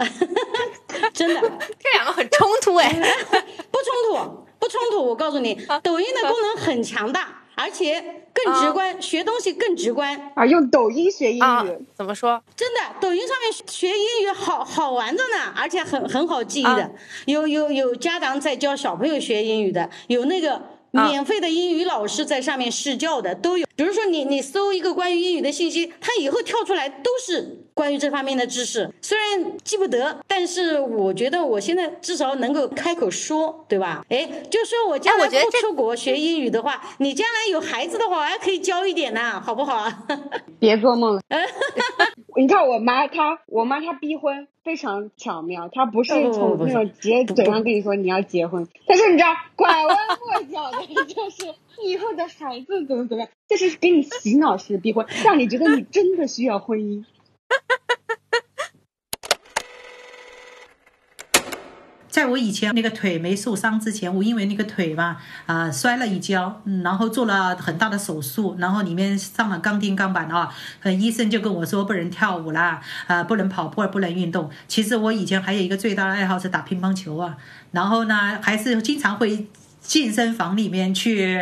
真的，这两个很冲突哎，不冲突，不冲突。我告诉你，抖音的功能很强大，而且更直观，学东西更直观。啊，用抖音学英语怎么说？真的，抖音上面学英语好好玩着呢，而且很很好记忆的。有有有家长在教小朋友学英语的，有那个免费的英语老师在上面试教的都有。比如说你你搜一个关于英语的信息，它以后跳出来都是。关于这方面的知识，虽然记不得，但是我觉得我现在至少能够开口说，对吧？哎，就说我将来不出国学英语的话，你将来有孩子的话，我还可以教一点呢，好不好啊？别做梦了。你看我妈，她我妈她逼婚非常巧妙，她不是从那种直接嘴上跟你说你要结婚，但是你知道拐弯抹角的，就是以后的孩子怎么怎么样，就是给你洗脑式逼婚，让你觉得你真的需要婚姻。在我以前那个腿没受伤之前，我因为那个腿嘛，啊摔了一跤，然后做了很大的手术，然后里面上了钢钉钢板啊，医生就跟我说不能跳舞啦，啊不能跑步，不能运动。其实我以前还有一个最大的爱好是打乒乓球啊，然后呢还是经常会。健身房里面去，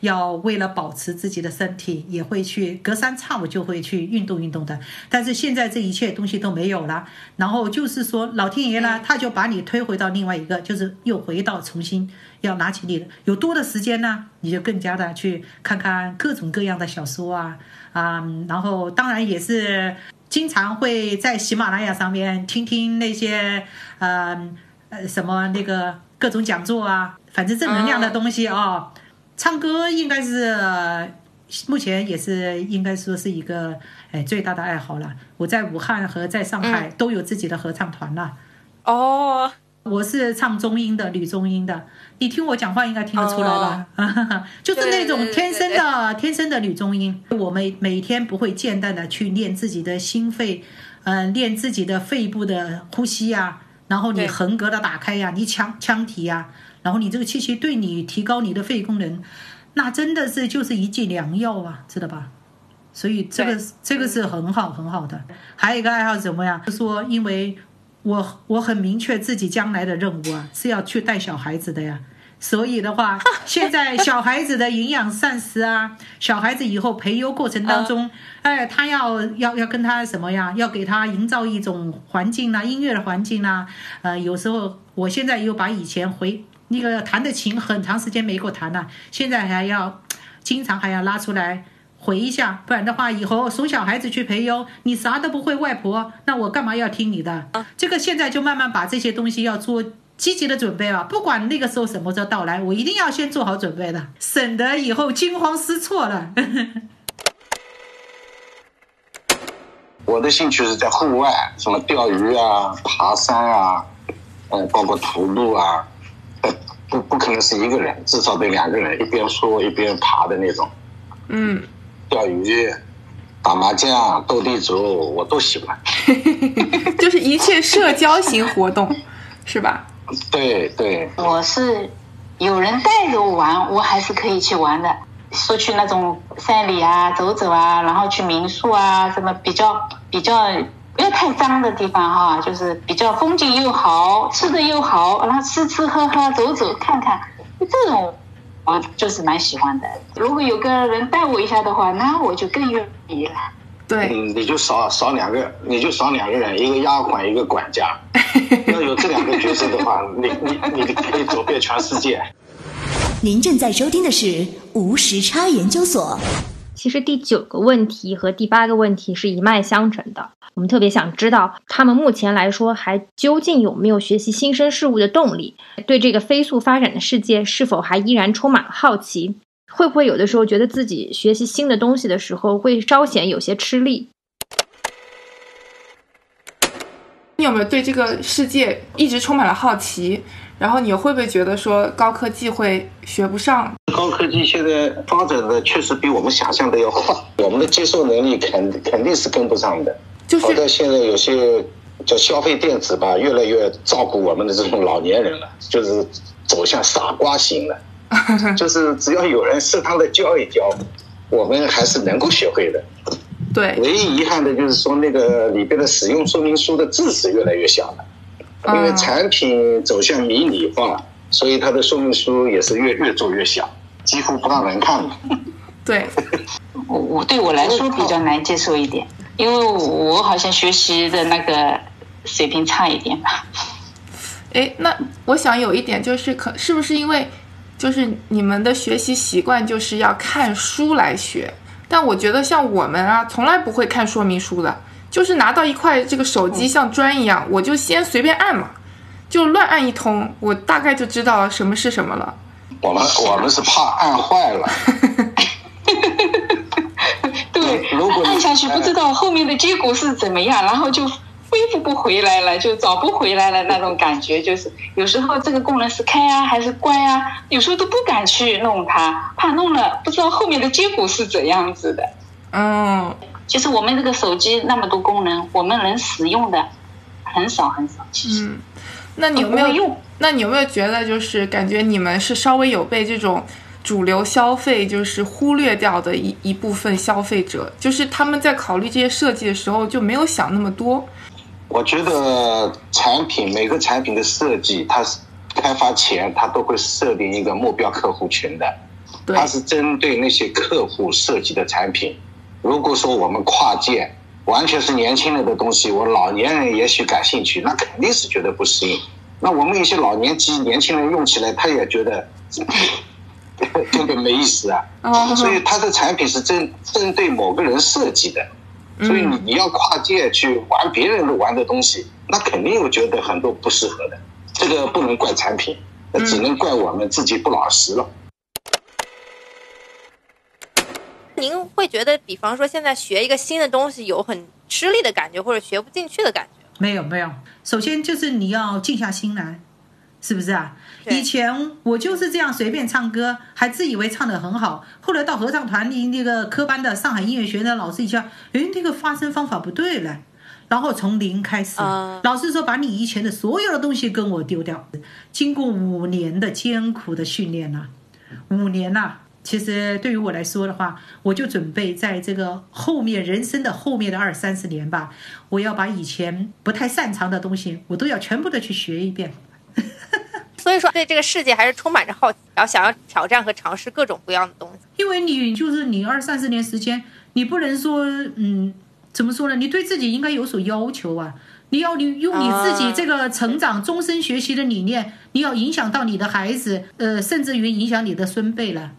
要为了保持自己的身体，也会去隔三差五就会去运动运动的。但是现在这一切东西都没有了，然后就是说老天爷呢，他就把你推回到另外一个，就是又回到重新要拿起你的有多的时间呢，你就更加的去看看各种各样的小说啊啊，然后当然也是经常会在喜马拉雅上面听听那些呃呃什么那个各种讲座啊。反正正能量的东西啊，唱歌应该是目前也是应该说是一个哎最大的爱好了。我在武汉和在上海都有自己的合唱团了。哦，我是唱中音的，女中音的。你听我讲话应该听得出来吧？就是那种天生的天生的女中音。我们每天不会间断的去练自己的心肺，嗯，练自己的肺部的呼吸呀，然后你横膈的打开呀，你腔腔体呀。然后你这个气息对你提高你的肺功能，那真的是就是一剂良药啊，知道吧？所以这个这个是很好很好的。还有一个爱好是什么呀？说因为我我很明确自己将来的任务啊，是要去带小孩子的呀。所以的话，现在小孩子的营养膳食啊，小孩子以后培优过程当中，哎，他要要要跟他什么呀？要给他营造一种环境啦，音乐的环境啦。呃，有时候我现在又把以前回。那个弹的琴很长时间没给我弹了，现在还要经常还要拉出来回一下，不然的话以后送小孩子去培优，你啥都不会，外婆，那我干嘛要听你的？这个现在就慢慢把这些东西要做积极的准备了，不管那个时候什么时候到来，我一定要先做好准备的，省得以后惊慌失措了。我的兴趣是在户外，什么钓鱼啊、爬山啊，嗯，包括徒步啊。不不可能是一个人，至少得两个人，一边说一边爬的那种。嗯，钓鱼、打麻将、斗地主，我都喜欢。就是一切社交型活动，是吧？对对。我是有人带着我玩，我还是可以去玩的。说去那种山里啊，走走啊，然后去民宿啊，什么比较比较。不要太脏的地方哈，就是比较风景又好，吃的又好，然后吃吃喝喝，走走看看，这种我就是蛮喜欢的。如果有个人带我一下的话，那我就更愿意了。对，你就少少两个，你就少两个人，一个丫鬟，一个管家。要有这两个角色的话，你你你可以走遍全世界。您正在收听的是无时差研究所。其实第九个问题和第八个问题是一脉相承的。我们特别想知道，他们目前来说还究竟有没有学习新生事物的动力？对这个飞速发展的世界是否还依然充满了好奇？会不会有的时候觉得自己学习新的东西的时候会稍显有些吃力？你有没有对这个世界一直充满了好奇？然后你会不会觉得说高科技会学不上？高科技现在发展的确实比我们想象的要快，我们的接受能力肯肯定是跟不上的。就是好在现在有些叫消费电子吧，越来越照顾我们的这种老年人了，就是走向傻瓜型了。就是只要有人适当的教一教，我们还是能够学会的。对，唯一遗憾的就是说那个里边的使用说明书的字是越来越小了。因为产品走向迷你化，所以它的说明书也是越越做越小，几乎不让人看了。对，我我对我来说比较难接受一点，因为我好像学习的那个水平差一点吧。哎，那我想有一点就是，可是不是因为就是你们的学习习惯就是要看书来学？但我觉得像我们啊，从来不会看说明书的。就是拿到一块这个手机像砖一样，我就先随便按嘛，就乱按一通，我大概就知道什么是什么了。我们我们是怕按坏了。对，如果按下去不知道后面的结果是怎么样，然后就恢复不回来了，就找不回来了那种感觉。就是有时候这个功能是开啊还是关啊，有时候都不敢去弄它，怕弄了不知道后面的结果是怎样子的。嗯。其实我们这个手机那么多功能，我们能使用的很少很少。其实，嗯，那你有没有用？那你有没有觉得，就是感觉你们是稍微有被这种主流消费就是忽略掉的一一部分消费者？就是他们在考虑这些设计的时候就没有想那么多。我觉得产品每个产品的设计，它是开发前，它都会设定一个目标客户群的，它是针对那些客户设计的产品。如果说我们跨界，完全是年轻人的东西，我老年人也许感兴趣，那肯定是觉得不适应。那我们一些老年机年轻人用起来，他也觉得 根本没意思啊。所以他的产品是针针对某个人设计的，所以你你要跨界去玩别人的玩的东西，那肯定我觉得很多不适合的。这个不能怪产品，那只能怪我们自己不老实了。您会觉得，比方说现在学一个新的东西有很吃力的感觉，或者学不进去的感觉？没有没有，首先就是你要静下心来，是不是啊？以前我就是这样随便唱歌，还自以为唱得很好，后来到合唱团里那个科班的上海音乐学院的老师一下，诶，那个发声方法不对了，然后从零开始，老师说把你以前的所有的东西跟我丢掉。经过五年的艰苦的训练呐，五年呐。其实对于我来说的话，我就准备在这个后面人生的后面的二三十年吧，我要把以前不太擅长的东西，我都要全部的去学一遍。所以说，对这个世界还是充满着好奇，然后想要挑战和尝试各种不一样的东西。因为你就是你二三十年时间，你不能说嗯，怎么说呢？你对自己应该有所要求啊！你要你用你自己这个成长、终身学习的理念，你要影响到你的孩子，呃，甚至于影响你的孙辈了。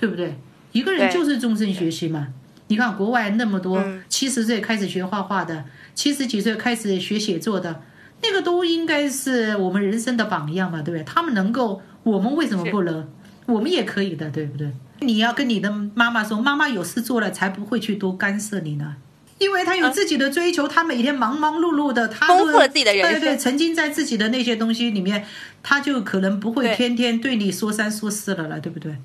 对不对？一个人就是终身学习嘛。你看国外那么多七十岁开始学画画的，七十几岁开始学写作的，那个都应该是我们人生的榜样嘛，对不对？他们能够，我们为什么不能？我们也可以的，对不对？你要跟你的妈妈说，妈妈有事做了，才不会去多干涉你呢。因为他有自己的追求，他每天忙忙碌碌的，他丰富了自己的人生。对对，沉浸在自己的那些东西里面，他就可能不会天天对你说三说四了了，对不对？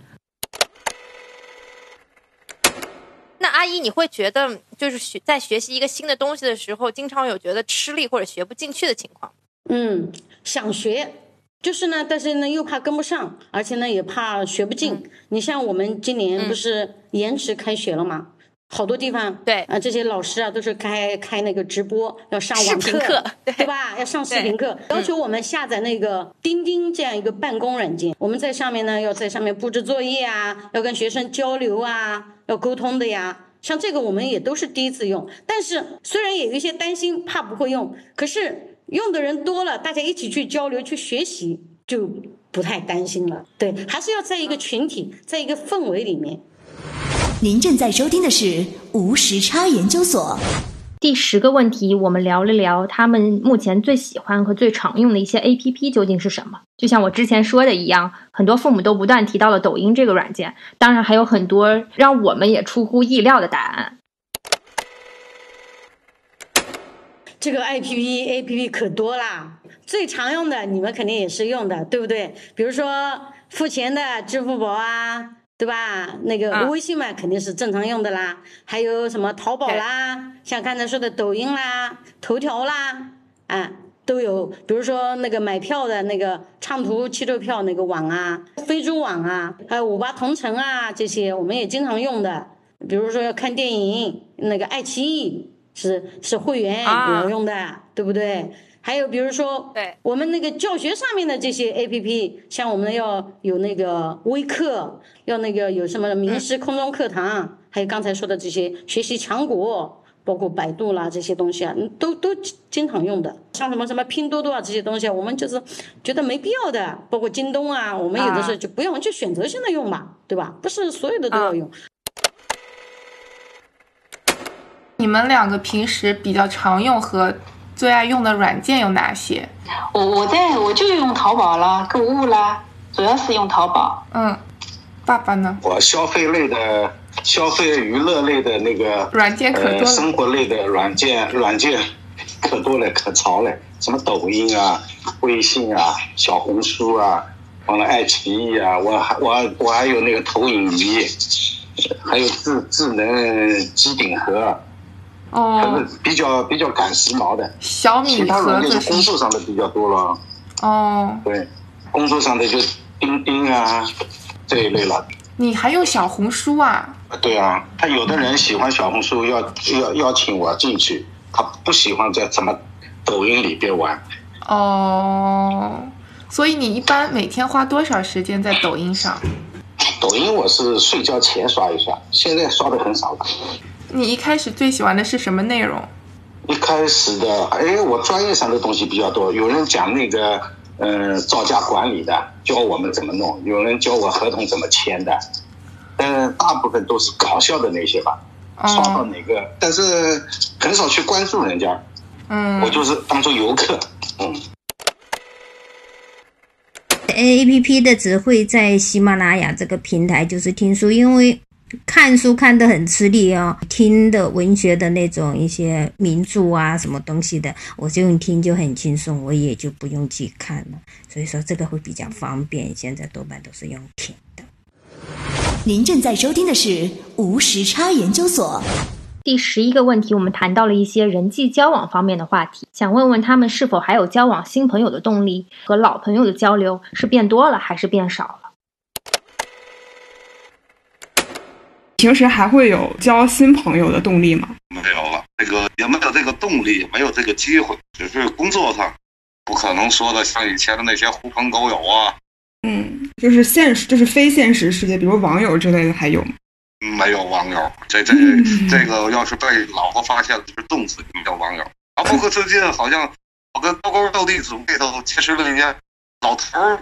那阿姨，你会觉得就是学在学习一个新的东西的时候，经常有觉得吃力或者学不进去的情况？嗯，想学，就是呢，但是呢又怕跟不上，而且呢也怕学不进。你像我们今年不是延迟开学了吗？好多地方对啊，这些老师啊都是开开那个直播，要上网课，对吧？要上视频课，要求我们下载那个钉钉这样一个办公软件，我们在上面呢要在上面布置作业啊，要跟学生交流啊。要沟通的呀，像这个我们也都是第一次用，但是虽然有一些担心，怕不会用，可是用的人多了，大家一起去交流、去学习，就不太担心了。对，还是要在一个群体，在一个氛围里面。您正在收听的是无时差研究所。第十个问题，我们聊了聊他们目前最喜欢和最常用的一些 A P P 究竟是什么。就像我之前说的一样，很多父母都不断提到了抖音这个软件，当然还有很多让我们也出乎意料的答案。这个 A P P A P P 可多啦，最常用的你们肯定也是用的，对不对？比如说付钱的支付宝啊。对吧？那个微信嘛，肯定是正常用的啦。还有什么淘宝啦，像刚才说的抖音啦、头条啦，啊，都有。比如说那个买票的那个畅途汽车票那个网啊，飞猪网啊，还有五八同城啊，这些我们也经常用的。比如说要看电影，那个爱奇艺是是会员也要用的，对不对？还有比如说，对我们那个教学上面的这些 A P P，像我们要有那个微课，要那个有什么名师空中课堂，还有刚才说的这些学习强国，包括百度啦这些东西啊，都都经常用的。像什么什么拼多多啊这些东西啊，我们就是觉得没必要的。包括京东啊，我们有的时候就不用，就选择性的用嘛，对吧？不是所有的都要用。你们两个平时比较常用和。最爱用的软件有哪些？我我在我就用淘宝啦，购物啦，主要是用淘宝。嗯，爸爸呢？我消费类的、消费娱乐类的那个软件可多了，生活类的软件软件 可多了，可潮了。什么抖音啊、微信啊、小红书啊，完了爱奇艺啊，我还我我还有那个投影仪，还有智智能机顶盒。哦，比较比较赶时髦的，小米其他软件是工作上的比较多了。哦，对，工作上的就钉钉啊这一类了。你还用小红书啊？对啊，他有的人喜欢小红书，要要邀请我进去，他不喜欢在什么抖音里边玩。哦，所以你一般每天花多少时间在抖音上？抖音我是睡觉前刷一刷，现在刷的很少了。你一开始最喜欢的是什么内容？一开始的，哎，我专业上的东西比较多，有人讲那个，嗯，造价管理的，教我们怎么弄；有人教我合同怎么签的，嗯，大部分都是搞笑的那些吧。刷到哪个，但是很少去关注人家。嗯，我就是当做游客。嗯。A P P 的只会在喜马拉雅这个平台就是听书，因为看书看得很吃力哦，听的文学的那种一些名著啊什么东西的，我就用听就很轻松，我也就不用去看了，所以说这个会比较方便。现在多半都是用听的。您正在收听的是无时差研究所。第十一个问题，我们谈到了一些人际交往方面的话题，想问问他们是否还有交往新朋友的动力，和老朋友的交流是变多了还是变少了？平时还会有交新朋友的动力吗？没有了，这个也没有这个动力，也没有这个机会，只是工作上不可能说的像以前的那些狐朋狗友啊。嗯，就是现实，就是非现实世界，比如网友之类的，还有吗？没有网友，这这这个要是被老婆发现了，就是冻死。你叫网友啊，包括最近好像我跟高高斗地主里头结识了一些老头儿，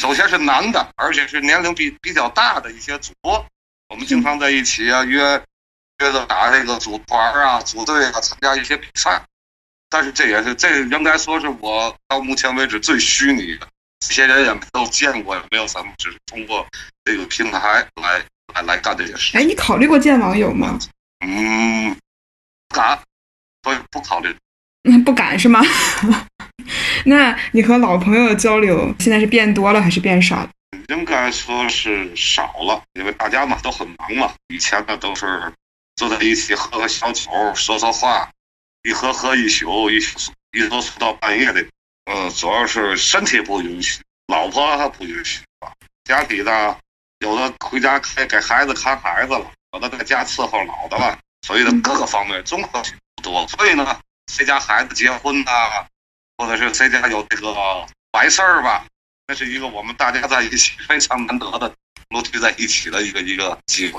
首先是男的，而且是年龄比比较大的一些主播，我们经常在一起啊约约着打这个组团啊、组队啊，参加一些比赛。但是这也是这应该说是我到目前为止最虚拟的，这些人也没有见过，也没有什么，只是通过这个平台来。来来干这件事。哎，你考虑过见网友吗？嗯，不敢，不不考虑。那 不敢是吗？那你和老朋友的交流现在是变多了还是变少了？应该说是少了，因为大家嘛都很忙嘛。以前呢都是坐在一起喝喝小酒，说说话，一喝喝一宿，一宿一喝睡到半夜的。嗯，主要是身体不允许，老婆还不允许吧，家里呢。有的回家给给孩子看孩子了，有的在家伺候老的了，所以呢各个方面综合性不多。所以呢，谁家孩子结婚呐，或者是谁家有这个白事儿吧，那是一个我们大家在一起非常难得的都聚在一起的一个一个机会。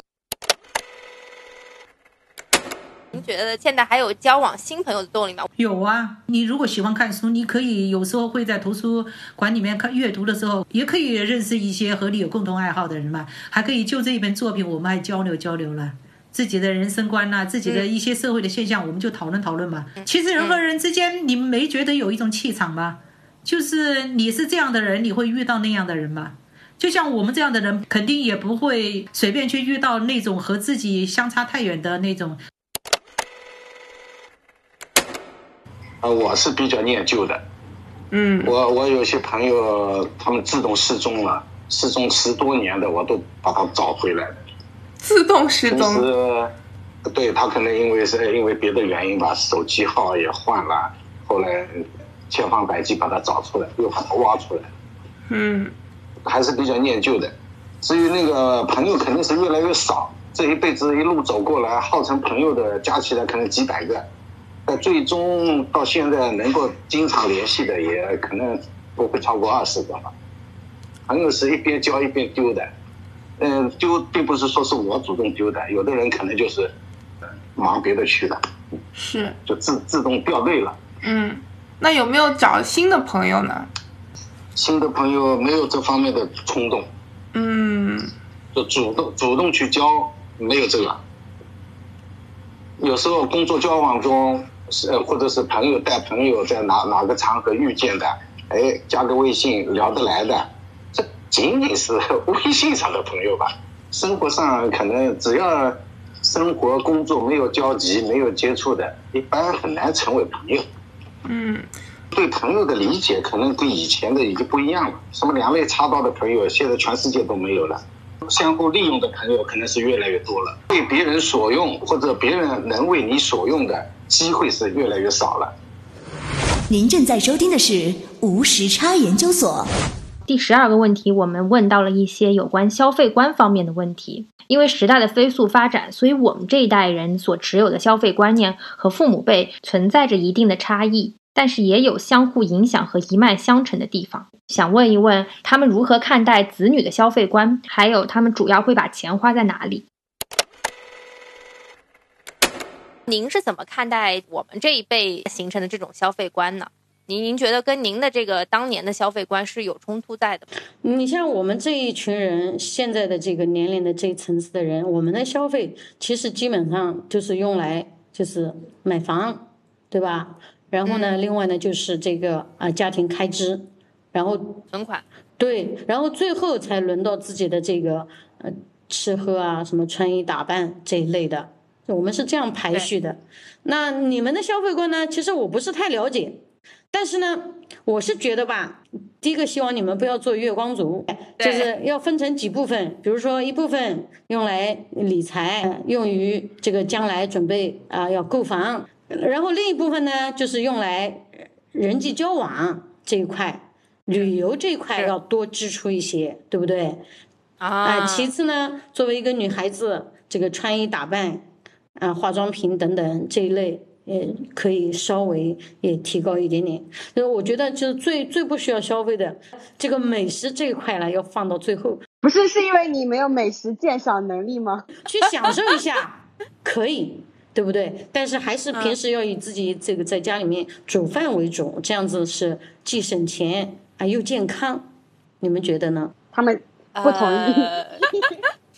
您觉得现在还有交往新朋友的动力吗？有啊，你如果喜欢看书，你可以有时候会在图书馆里面看阅读的时候，也可以认识一些和你有共同爱好的人嘛，还可以就这一本作品，我们还交流交流了自己的人生观呐，自己的一些社会的现象，我们就讨论讨论嘛。其实人和人之间，你们没觉得有一种气场吗？就是你是这样的人，你会遇到那样的人吗？就像我们这样的人，肯定也不会随便去遇到那种和自己相差太远的那种。啊，我是比较念旧的，嗯，我我有些朋友他们自动失踪了，失踪十多年的我都把他找回来了。自动失踪？是，对他可能因为是因为别的原因吧，手机号也换了，后来千方百计把它找出来，又把他挖出来。嗯，还是比较念旧的。至于那个朋友肯定是越来越少，这一辈子一路走过来，号称朋友的加起来可能几百个。但最终到现在能够经常联系的，也可能不会超过二十个吧。朋友是一边交一边丢的，嗯，丢并不是说是我主动丢的，有的人可能就是忙别的去了，是就自自动掉队了。嗯，那有没有找新的朋友呢？新的朋友没有这方面的冲动。嗯，就主动主动去交，没有这个。有时候工作交往中。是，或者是朋友带朋友在哪哪个场合遇见的，哎，加个微信聊得来的，这仅仅是微信上的朋友吧。生活上可能只要生活工作没有交集、没有接触的，一般很难成为朋友。嗯，对朋友的理解可能跟以前的已经不一样了。什么两肋插刀的朋友，现在全世界都没有了。相互利用的朋友可能是越来越多了。为别人所用，或者别人能为你所用的。机会是越来越少了。您正在收听的是无时差研究所。第十二个问题，我们问到了一些有关消费观方面的问题。因为时代的飞速发展，所以我们这一代人所持有的消费观念和父母辈存在着一定的差异。但是也有相互影响和一脉相承的地方。想问一问他们如何看待子女的消费观，还有他们主要会把钱花在哪里？您是怎么看待我们这一辈形成的这种消费观呢？您您觉得跟您的这个当年的消费观是有冲突在的吗？你像我们这一群人，现在的这个年龄的这一层次的人，我们的消费其实基本上就是用来就是买房，对吧？然后呢，另外呢就是这个啊家庭开支，然后存款，对，然后最后才轮到自己的这个呃吃喝啊，什么穿衣打扮这一类的。我们是这样排序的，那你们的消费观呢？其实我不是太了解，但是呢，我是觉得吧，第一个希望你们不要做月光族，就是要分成几部分，比如说一部分用来理财，用于这个将来准备啊要购房，然后另一部分呢就是用来人际交往这一块，旅游这一块要多支出一些，对不对？啊，其次呢，作为一个女孩子，这个穿衣打扮。啊，化妆品等等这一类，也可以稍微也提高一点点。就是我觉得，就是最最不需要消费的这个美食这一块呢，要放到最后。不是，是因为你没有美食鉴赏能力吗？去享受一下可以，对不对？但是还是平时要以自己这个在家里面煮饭为主，这样子是既省钱啊又健康。你们觉得呢？他们不同意。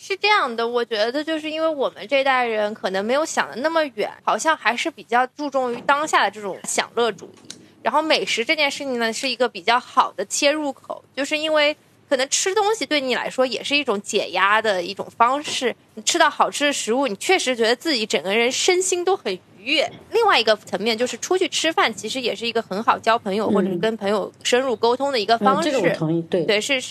是这样的，我觉得就是因为我们这代人可能没有想的那么远，好像还是比较注重于当下的这种享乐主义。然后美食这件事情呢，是一个比较好的切入口，就是因为可能吃东西对你来说也是一种解压的一种方式。你吃到好吃的食物，你确实觉得自己整个人身心都很愉悦。另外一个层面就是出去吃饭，其实也是一个很好交朋友或者是跟朋友深入沟通的一个方式。这个我同意，对对是。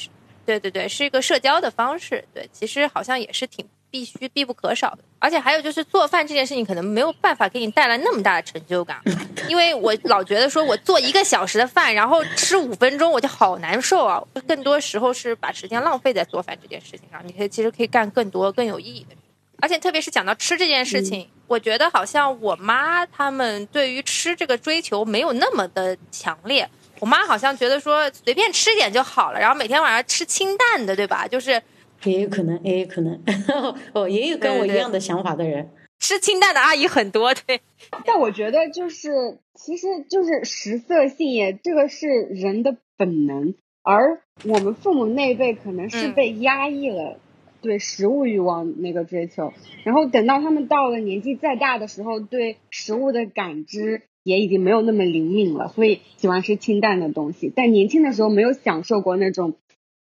对对对，是一个社交的方式。对，其实好像也是挺必须、必不可少的。而且还有就是做饭这件事情，可能没有办法给你带来那么大的成就感，因为我老觉得说我做一个小时的饭，然后吃五分钟，我就好难受啊。更多时候是把时间浪费在做饭这件事情上，你可以其实可以干更多更有意义的事。而且特别是讲到吃这件事情，我觉得好像我妈他们对于吃这个追求没有那么的强烈。我妈好像觉得说随便吃点就好了，然后每天晚上吃清淡的，对吧？就是也有可能，也有可能 哦，也有跟我一样的想法的人，吃清淡的阿姨很多，对。但我觉得就是，其实就是食色性也，这个是人的本能，而我们父母那一辈可能是被压抑了对食物欲望那个追求，然后等到他们到了年纪再大的时候，对食物的感知。也已经没有那么灵敏了，所以喜欢吃清淡的东西。但年轻的时候没有享受过那种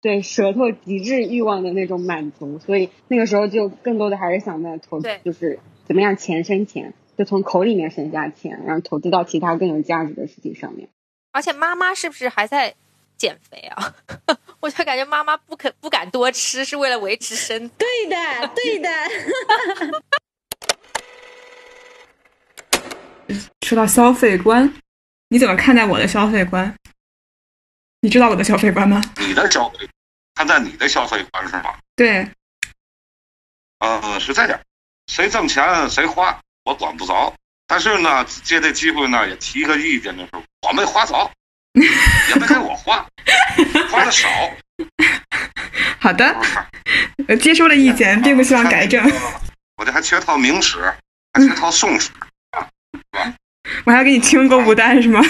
对舌头极致欲望的那种满足，所以那个时候就更多的还是想在投，就是怎么样钱生钱，就从口里面省下钱，然后投资到其他更有价值的事情上面。而且妈妈是不是还在减肥啊？我就感觉妈妈不肯不敢多吃，是为了维持身。对的，对的。说到消费观，你怎么看待我的消费观？你知道我的消费观吗？你的消费，看待你的消费观是吗？对。呃，是这样，谁挣钱谁花，我管不着。但是呢，借这机会呢，也提个意见，就是我没花着，也没给我花，花的少。好的，我接收了意见，并不希望改正。我这还缺套明史，还缺套宋史，是吧？我还给你清购物单是吗？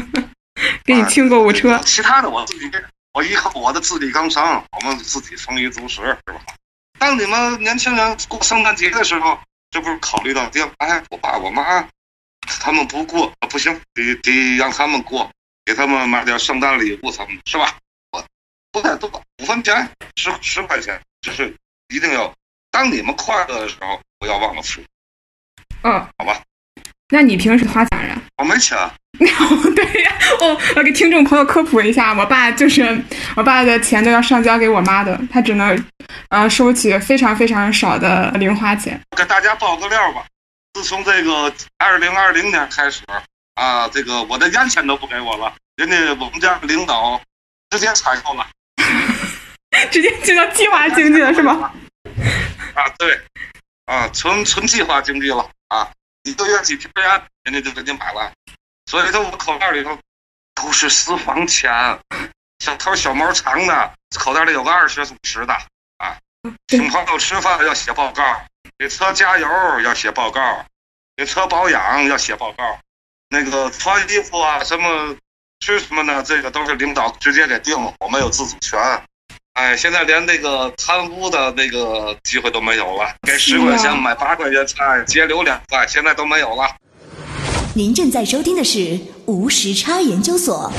给你清购物车。其他的我自己，我依靠我的自力更生，我们自己丰衣足食，是吧？当你们年轻人过圣诞节的时候，这不是考虑到爹，哎，我爸我妈他们不过不行，得得让他们过，给他们买点圣诞礼物，什么是吧？我不太多，五分钱，十十块钱，就是一定要当你们快乐的时候，不要忘了付。嗯，好吧。那你平时花钱啊？我没钱。对呀，我我给听众朋友科普一下，我爸就是我爸的钱都要上交给我妈的，他只能呃收取非常非常少的零花钱。给大家爆个料吧，自从这个二零二零年开始啊，这个我的烟钱都不给我了，人家我们家领导直接采购了，直接进到计划经济了是吗？啊，对，啊，纯纯计划经济了啊。一个月几瓶烟，人家就给你买了，所以说，我口袋里头都是私房钱，小偷小猫藏的，口袋里有个二十、五十的啊。请朋友吃饭要写报告，给车加油要写报告，给车保养要写报告。那个穿衣服啊，什么吃什么呢？这个都是领导直接给定，我们有自主权。哎，现在连那个贪污的那个机会都没有了，给十块钱买八块钱菜，节流两块，现在都没有了。您正在收听的是无时差研究所。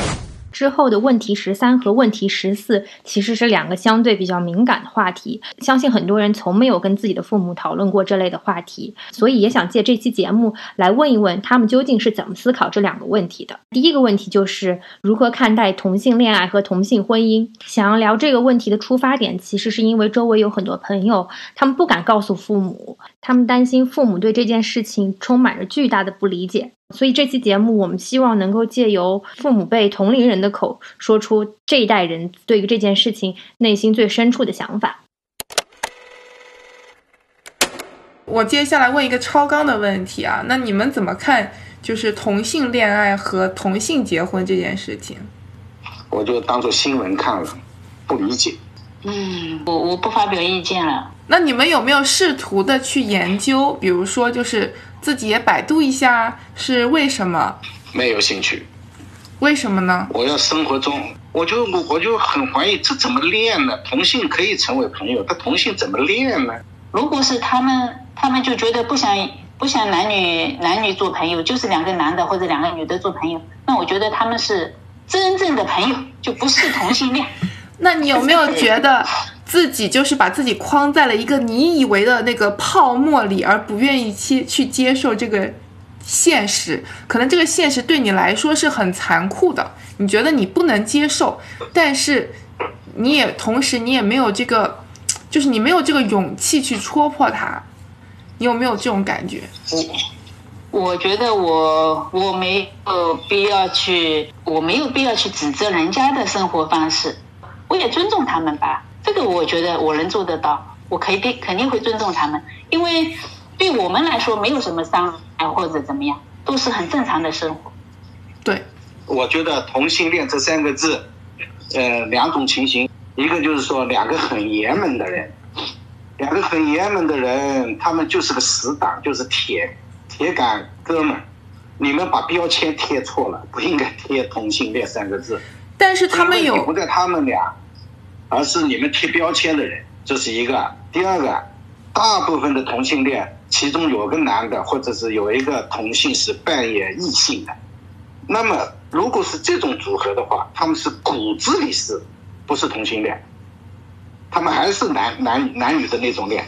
之后的问题十三和问题十四其实是两个相对比较敏感的话题，相信很多人从没有跟自己的父母讨论过这类的话题，所以也想借这期节目来问一问他们究竟是怎么思考这两个问题的。第一个问题就是如何看待同性恋爱和同性婚姻。想要聊这个问题的出发点，其实是因为周围有很多朋友，他们不敢告诉父母，他们担心父母对这件事情充满着巨大的不理解。所以这期节目，我们希望能够借由父母辈同龄人的口，说出这一代人对于这件事情内心最深处的想法。我接下来问一个超纲的问题啊，那你们怎么看就是同性恋爱和同性结婚这件事情？我就当做新闻看了，不理解。嗯，我我不发表意见了。那你们有没有试图的去研究，比如说就是自己也百度一下是为什么？没有兴趣。为什么呢？我要生活中，我就我我就很怀疑这怎么练呢？同性可以成为朋友，但同性怎么练呢？如果是他们，他们就觉得不想不想男女男女做朋友，就是两个男的或者两个女的做朋友，那我觉得他们是真正的朋友，就不是同性恋。那你有没有觉得自己就是把自己框在了一个你以为的那个泡沫里，而不愿意去去接受这个现实？可能这个现实对你来说是很残酷的，你觉得你不能接受，但是你也同时你也没有这个，就是你没有这个勇气去戳破它。你有没有这种感觉？我我觉得我我没有必要去，我没有必要去指责人家的生活方式。我也尊重他们吧，这个我觉得我能做得到，我肯定肯定会尊重他们，因为对我们来说没有什么伤害或者怎么样，都是很正常的生活。对，我觉得同性恋这三个字，呃，两种情形，一个就是说两个很爷们的人，两个很爷们的人，他们就是个死党，就是铁铁杆哥们，你们把标签贴错了，不应该贴同性恋三个字。但是他们有不在他们俩。而是你们贴标签的人，这是一个。第二个，大部分的同性恋，其中有个男的，或者是有一个同性是扮演异性的。那么，如果是这种组合的话，他们是骨子里是，不是同性恋，他们还是男男男女的那种恋，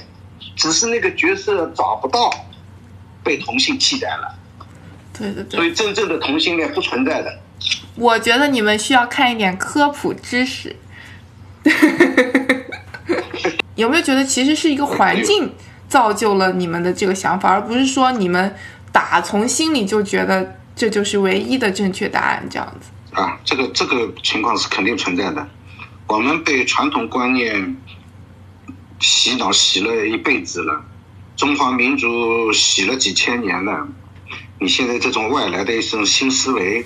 只是那个角色找不到，被同性替代了。对对对。所以，真正的同性恋不存在的。我觉得你们需要看一点科普知识。有没有觉得其实是一个环境造就了你们的这个想法，而不是说你们打从心里就觉得这就是唯一的正确答案这样子？啊，这个这个情况是肯定存在的。我们被传统观念洗脑洗了一辈子了，中华民族洗了几千年了，你现在这种外来的一种新思维，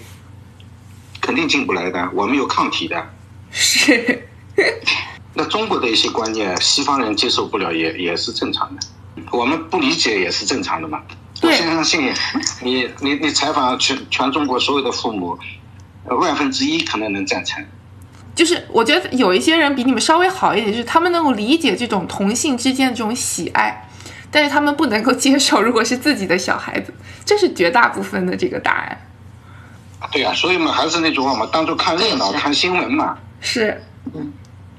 肯定进不来的。我们有抗体的。是。那中国的一些观念，西方人接受不了，也也是正常的。我们不理解也是正常的嘛。我相信你，你你采访全全中国所有的父母，万分之一可能能赞成。就是我觉得有一些人比你们稍微好一点，就是他们能够理解这种同性之间的这种喜爱，但是他们不能够接受如果是自己的小孩子，这是绝大部分的这个答案。对呀，所以嘛，还是那句话嘛，当做看热闹、看新闻嘛。是。嗯，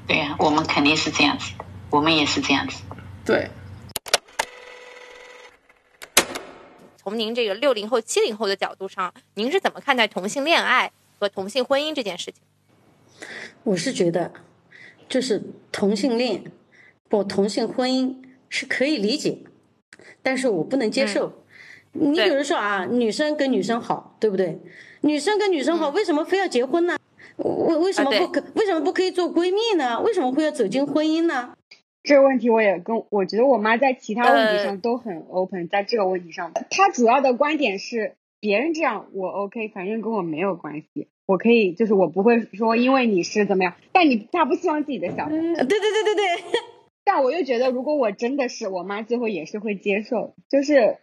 对呀，我们肯定是这样子，我们也是这样子。对。从您这个六零后、七零后的角度上，您是怎么看待同性恋爱和同性婚姻这件事情？我是觉得，就是同性恋不同性婚姻是可以理解，但是我不能接受。你比如说啊，女生跟女生好，对不对？女生跟女生好，为什么非要结婚呢？为为什么不可？为什么不可以做闺蜜呢？为什么会要走进婚姻呢？这个问题我也跟我觉得我妈在其他问题上都很 open，在这个问题上，她主要的观点是别人这样我 OK，反正跟我没有关系，我可以就是我不会说因为你是怎么样，但你她不希望自己的小孩，对对对对对。但我又觉得，如果我真的是我妈，最后也是会接受，就是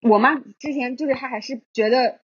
我妈之前就是她还是觉得，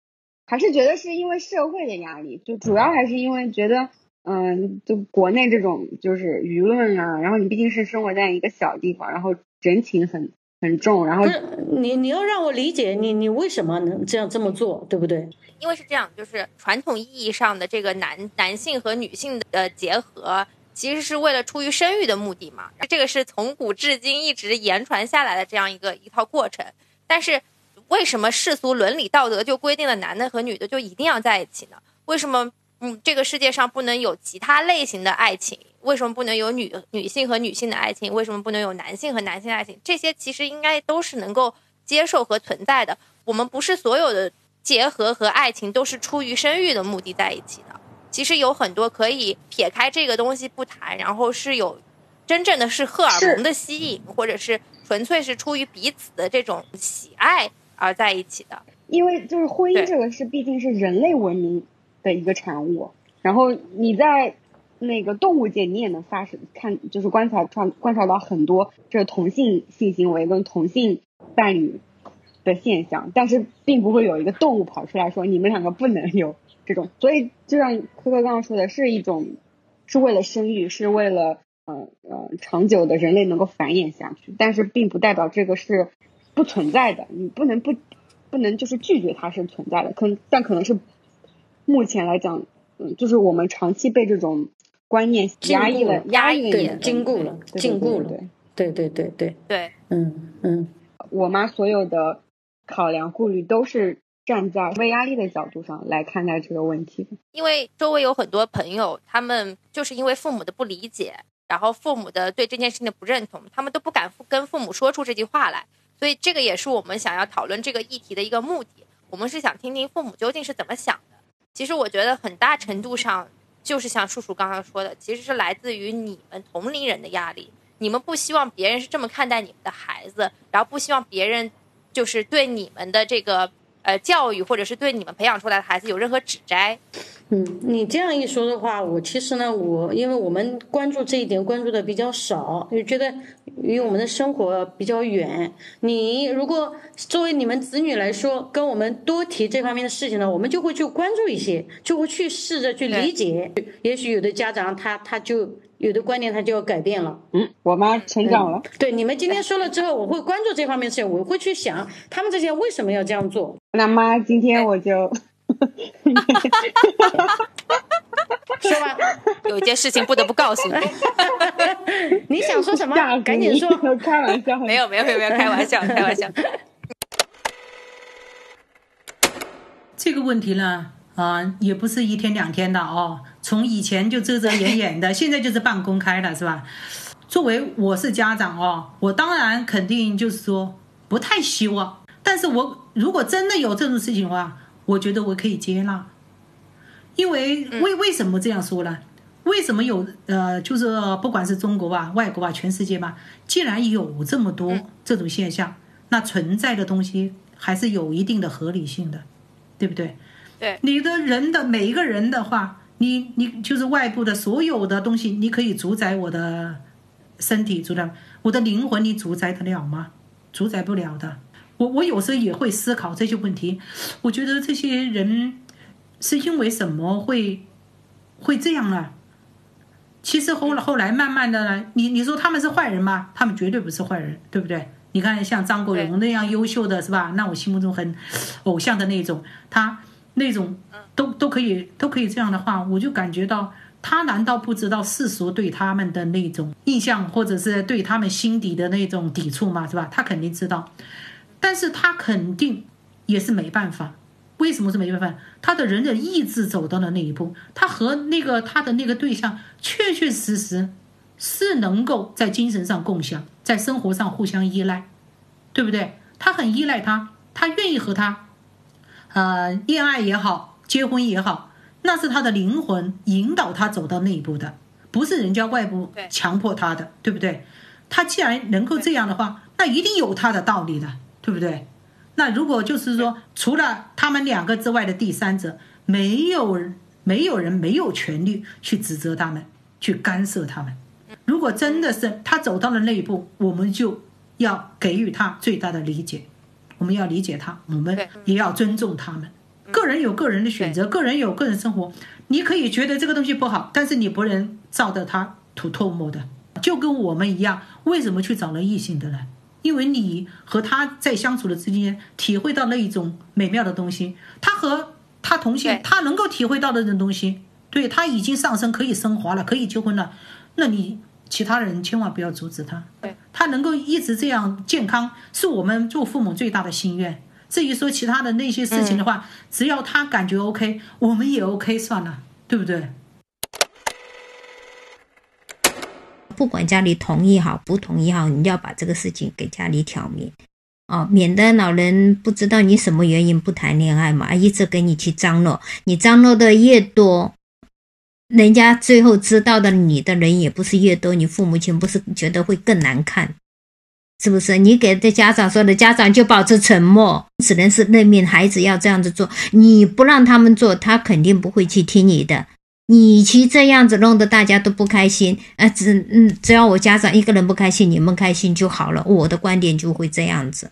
还是觉得是因为社会的压力，就主要还是因为觉得。嗯，就国内这种就是舆论啊，然后你毕竟是生活在一个小地方，然后人情很很重，然后不是你你要让我理解你你为什么能这样这么做，对不对？因为是这样，就是传统意义上的这个男男性和女性的结合，其实是为了出于生育的目的嘛，这个是从古至今一直言传下来的这样一个一套过程。但是为什么世俗伦理道德就规定了男的和女的就一定要在一起呢？为什么？嗯，这个世界上不能有其他类型的爱情，为什么不能有女女性和女性的爱情？为什么不能有男性和男性爱情？这些其实应该都是能够接受和存在的。我们不是所有的结合和爱情都是出于生育的目的在一起的。其实有很多可以撇开这个东西不谈，然后是有真正的是荷尔蒙的吸引，或者是纯粹是出于彼此的这种喜爱而在一起的。因为就是婚姻这个是毕竟是人类文明。的一个产物，然后你在那个动物界，你也能发生看，就是观察观观察到很多这同性性行为跟同性伴侣的现象，但是并不会有一个动物跑出来说你们两个不能有这种，所以就像科科刚刚说的，是一种是为了生育，是为了呃呃长久的人类能够繁衍下去，但是并不代表这个是不存在的，你不能不不能就是拒绝它是存在的，可但可能是。目前来讲，嗯，就是我们长期被这种观念压抑了，压抑了，禁锢了，禁锢了，对，对，对，对，对，嗯嗯。我妈所有的考量顾虑都是站在为压力的角度上来看待这个问题的。因为周围有很多朋友，他们就是因为父母的不理解，然后父母的对这件事情的不认同，他们都不敢跟父母说出这句话来。所以这个也是我们想要讨论这个议题的一个目的。我们是想听听父母究竟是怎么想的。其实我觉得很大程度上就是像叔叔刚刚说的，其实是来自于你们同龄人的压力。你们不希望别人是这么看待你们的孩子，然后不希望别人就是对你们的这个呃教育，或者是对你们培养出来的孩子有任何指摘。嗯，你这样一说的话，我其实呢，我因为我们关注这一点关注的比较少，就觉得与我们的生活比较远。你如果作为你们子女来说，跟我们多提这方面的事情呢，我们就会去关注一些，就会去试着去理解。也许有的家长他他就有的观念他就要改变了。嗯，我妈成长了。对，你们今天说了之后，我会关注这方面的事情，我会去想他们这些为什么要这样做。那妈，今天我就。说吧，有一件事情不得不告诉你。你想说什么？赶紧说。开玩笑，没有没有没有没有开玩笑，开玩笑。这个问题呢，啊，也不是一天两天的哦，从以前就遮遮掩掩的，现在就是半公开了，是吧？作为我是家长哦，我当然肯定就是说不太希望，但是我如果真的有这种事情的话。我觉得我可以接纳，因为为为什么这样说呢？为什么有呃，就是不管是中国吧、外国吧、全世界吧，既然有这么多这种现象，那存在的东西还是有一定的合理性的，对不对？对，你的人的每一个人的话，你你就是外部的所有的东西，你可以主宰我的身体，主宰我的灵魂，你主宰得了吗？主宰不了的。我我有时候也会思考这些问题，我觉得这些人是因为什么会会这样呢？其实后来后来慢慢的呢，你你说他们是坏人吗？他们绝对不是坏人，对不对？你看像张国荣那样优秀的是吧？那我心目中很偶像的那种，他那种都都可以都可以这样的话，我就感觉到他难道不知道世俗对他们的那种印象，或者是对他们心底的那种抵触吗？是吧？他肯定知道。但是他肯定也是没办法，为什么是没办法？他的人的意志走到了那一步，他和那个他的那个对象确确实实是能够在精神上共享，在生活上互相依赖，对不对？他很依赖他，他愿意和他，呃，恋爱也好，结婚也好，那是他的灵魂引导他走到那一步的，不是人家外部强迫他的，对不对？他既然能够这样的话，那一定有他的道理的。对不对？那如果就是说，除了他们两个之外的第三者，没有没有人没有权利去指责他们，去干涉他们。如果真的是他走到了那一步，我们就要给予他最大的理解，我们要理解他，我们也要尊重他们。个人有个人的选择，个人有个人生活。你可以觉得这个东西不好，但是你不能照着他吐唾沫的。就跟我们一样，为什么去找了异性的呢？因为你和他在相处的之间，体会到那一种美妙的东西。他和他同性，他能够体会到的这种东西，对他已经上升，可以升华了，可以结婚了。那你其他人千万不要阻止他。对，他能够一直这样健康，是我们做父母最大的心愿。至于说其他的那些事情的话，只要他感觉 OK，我们也 OK，算了，对不对？不管家里同意好不同意好，你要把这个事情给家里挑明，哦，免得老人不知道你什么原因不谈恋爱嘛，一直给你去张罗，你张罗的越多，人家最后知道的你的人也不是越多，你父母亲不是觉得会更难看，是不是？你给这家长说的，家长就保持沉默，只能是任命孩子要这样子做，你不让他们做，他肯定不会去听你的。你其这样子弄得大家都不开心，呃，只嗯，只要我家长一个人不开心，你们开心就好了。我的观点就会这样子，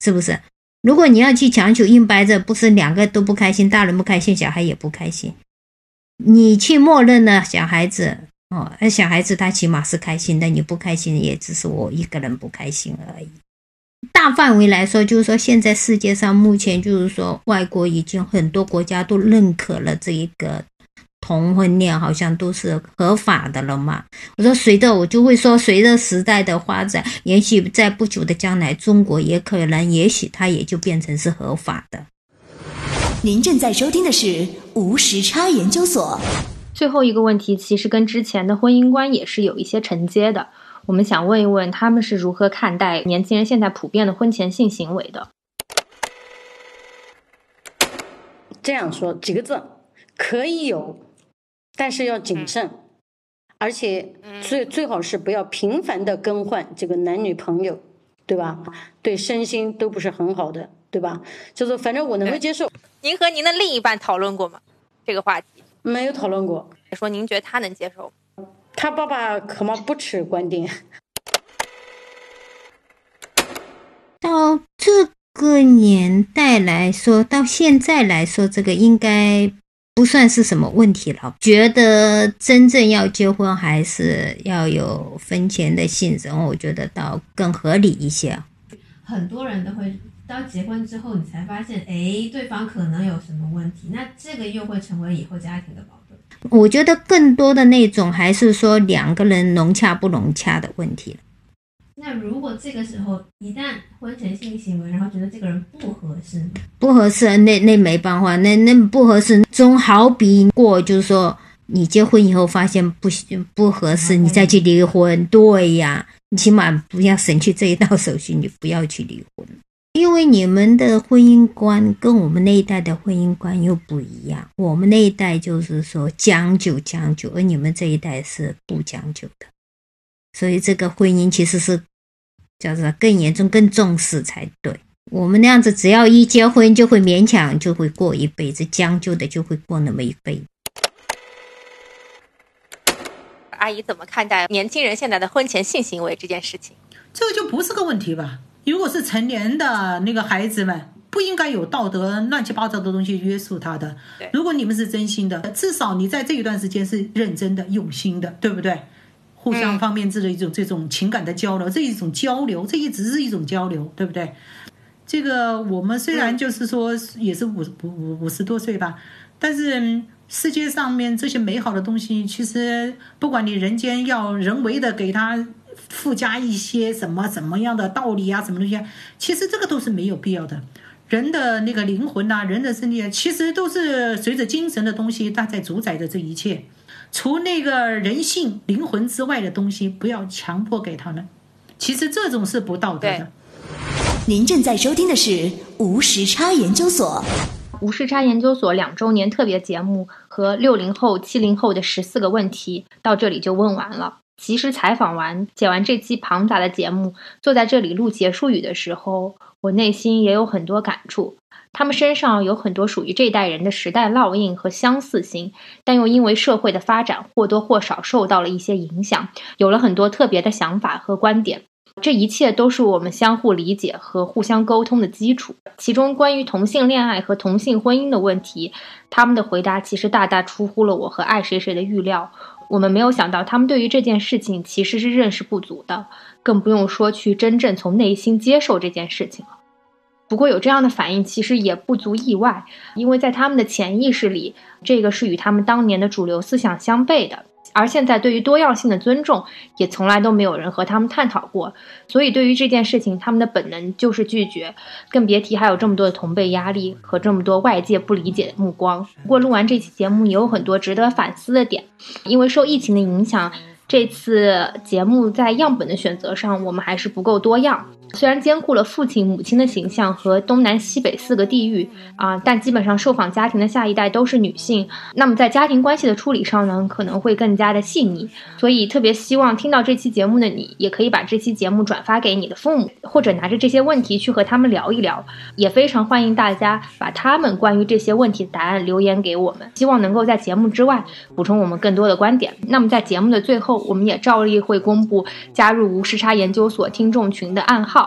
是不是？如果你要去强求，硬掰着，不是两个都不开心，大人不开心，小孩也不开心。你去默认了小孩子哦，那小孩子他起码是开心的，你不开心也只是我一个人不开心而已。大范围来说，就是说现在世界上目前就是说，外国已经很多国家都认可了这一个。同婚恋好像都是合法的了嘛？我说随着我就会说，随着时代的发展，也许在不久的将来，中国也可能，也许它也就变成是合法的。您正在收听的是无时差研究所。最后一个问题其实跟之前的婚姻观也是有一些承接的。我们想问一问，他们是如何看待年轻人现在普遍的婚前性行为的？这样说几个字，可以有。但是要谨慎，而且最最好是不要频繁的更换这个男女朋友，对吧？对身心都不是很好的，对吧？就是反正我能够接受。您和您的另一半讨论过吗？这个话题没有讨论过。说您觉得他能接受？他爸爸恐怕不持观点。到这个年代来说，到现在来说，这个应该。不算是什么问题了。觉得真正要结婚，还是要有婚前的性生活，我觉得倒更合理一些。很多人都会到结婚之后，你才发现，哎，对方可能有什么问题，那这个又会成为以后家庭的矛盾。我觉得更多的那种还是说两个人融洽不融洽的问题了。那如果这个时候一旦婚前性行为，然后觉得这个人不合适，不合适，那那没办法，那那不合适，总好比过就是说你结婚以后发现不不合适，你再去离婚，对呀，你起码不要省去这一道手续，你不要去离婚，因为你们的婚姻观跟我们那一代的婚姻观又不一样，我们那一代就是说将就将就，而你们这一代是不将就的。所以这个婚姻其实是叫做更严重、更重视才对。我们那样子，只要一结婚就会勉强，就会过一辈子，将就的就会过那么一辈子。阿姨怎么看待年轻人现在的婚前性行为这件事情？这个就不是个问题吧？如果是成年的那个孩子们，不应该有道德乱七八糟的东西约束他的。如果你们是真心的，至少你在这一段时间是认真的、用心的，对不对？互相方面之的一种这种情感的交流，这一种交流，这一直是一种交流，对不对？这个我们虽然就是说也是五五五五十多岁吧，但是世界上面这些美好的东西，其实不管你人间要人为的给它附加一些什么什么样的道理啊，什么东西，其实这个都是没有必要的。人的那个灵魂呐，人的身体，啊其实都是随着精神的东西，它在主宰着这一切。除那个人性灵魂之外的东西，不要强迫给他们。其实这种是不道德的。您正在收听的是无时差研究所。无时差研究所两周年特别节目和六零后、七零后的十四个问题到这里就问完了。其实采访完、剪完这期庞杂的节目，坐在这里录结束语的时候，我内心也有很多感触。他们身上有很多属于这代人的时代烙印和相似性，但又因为社会的发展或多或少受到了一些影响，有了很多特别的想法和观点。这一切都是我们相互理解和互相沟通的基础。其中关于同性恋爱和同性婚姻的问题，他们的回答其实大大出乎了我和爱谁谁的预料。我们没有想到，他们对于这件事情其实是认识不足的，更不用说去真正从内心接受这件事情了。不过有这样的反应，其实也不足意外，因为在他们的潜意识里，这个是与他们当年的主流思想相悖的。而现在对于多样性的尊重，也从来都没有人和他们探讨过。所以对于这件事情，他们的本能就是拒绝，更别提还有这么多的同辈压力和这么多外界不理解的目光。不过录完这期节目，也有很多值得反思的点，因为受疫情的影响。这次节目在样本的选择上，我们还是不够多样。虽然兼顾了父亲、母亲的形象和东南西北四个地域啊，但基本上受访家庭的下一代都是女性。那么在家庭关系的处理上呢，可能会更加的细腻。所以特别希望听到这期节目的你，也可以把这期节目转发给你的父母，或者拿着这些问题去和他们聊一聊。也非常欢迎大家把他们关于这些问题的答案留言给我们，希望能够在节目之外补充我们更多的观点。那么在节目的最后。我们也照例会公布加入无时差研究所听众群的暗号。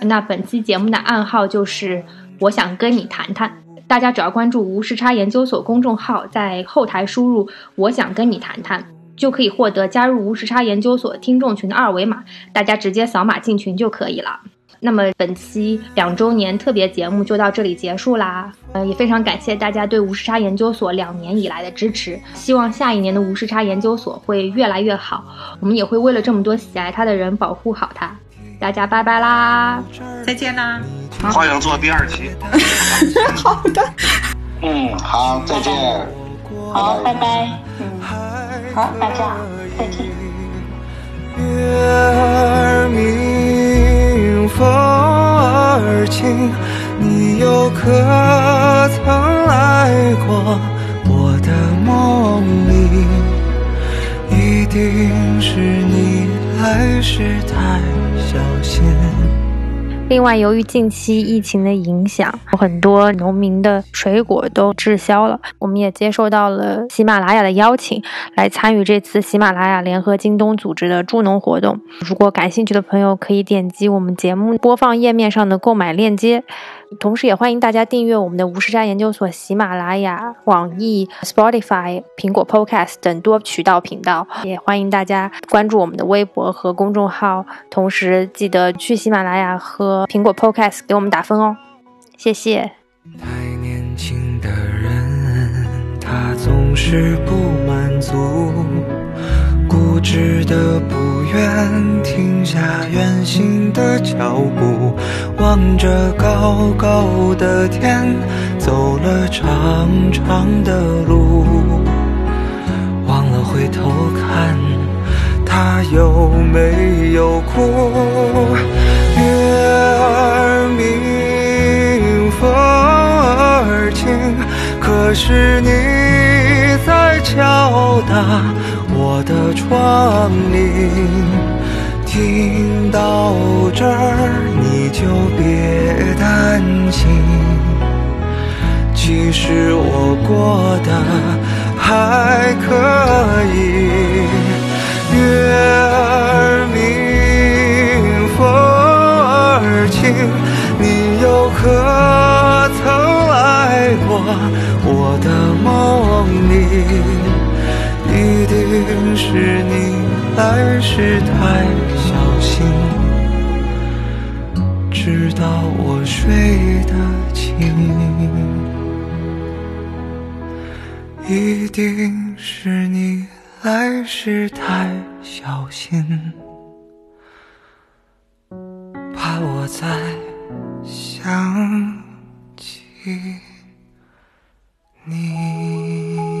那本期节目的暗号就是“我想跟你谈谈”。大家只要关注无时差研究所公众号，在后台输入“我想跟你谈谈”，就可以获得加入无时差研究所听众群的二维码。大家直接扫码进群就可以了。那么本期两周年特别节目就到这里结束啦，呃，也非常感谢大家对无时差研究所两年以来的支持，希望下一年的无时差研究所会越来越好，我们也会为了这么多喜爱它的人保护好它。大家拜拜啦，再见啦，欢迎做第二期。好的，嗯，好，再见，好，拜拜，嗯，好，大家再见。风儿轻，你又可曾来过我的梦里？一定是你还是太小心。另外，由于近期疫情的影响，很多农民的水果都滞销了。我们也接受到了喜马拉雅的邀请，来参与这次喜马拉雅联合京东组织的助农活动。如果感兴趣的朋友，可以点击我们节目播放页面上的购买链接。同时，也欢迎大家订阅我们的无时差研究所喜马拉雅、网易、Spotify、苹果 Podcast 等多渠道频道。也欢迎大家关注我们的微博和公众号。同时，记得去喜马拉雅和苹果 Podcast 给我们打分哦，谢谢。太年轻的人，他总是不满足。固执的不愿停下远行的脚步，望着高高的天，走了长长的路，忘了回头看，他有没有哭？月儿明，风儿轻，可是你在敲打。我的窗棂，听到这儿你就别担心，其实我过得还可以。月儿明，风儿轻，你又可曾来过我的梦里？一定是你来时太小心，直到我睡得轻。一定是你来时太小心，怕我再想起你。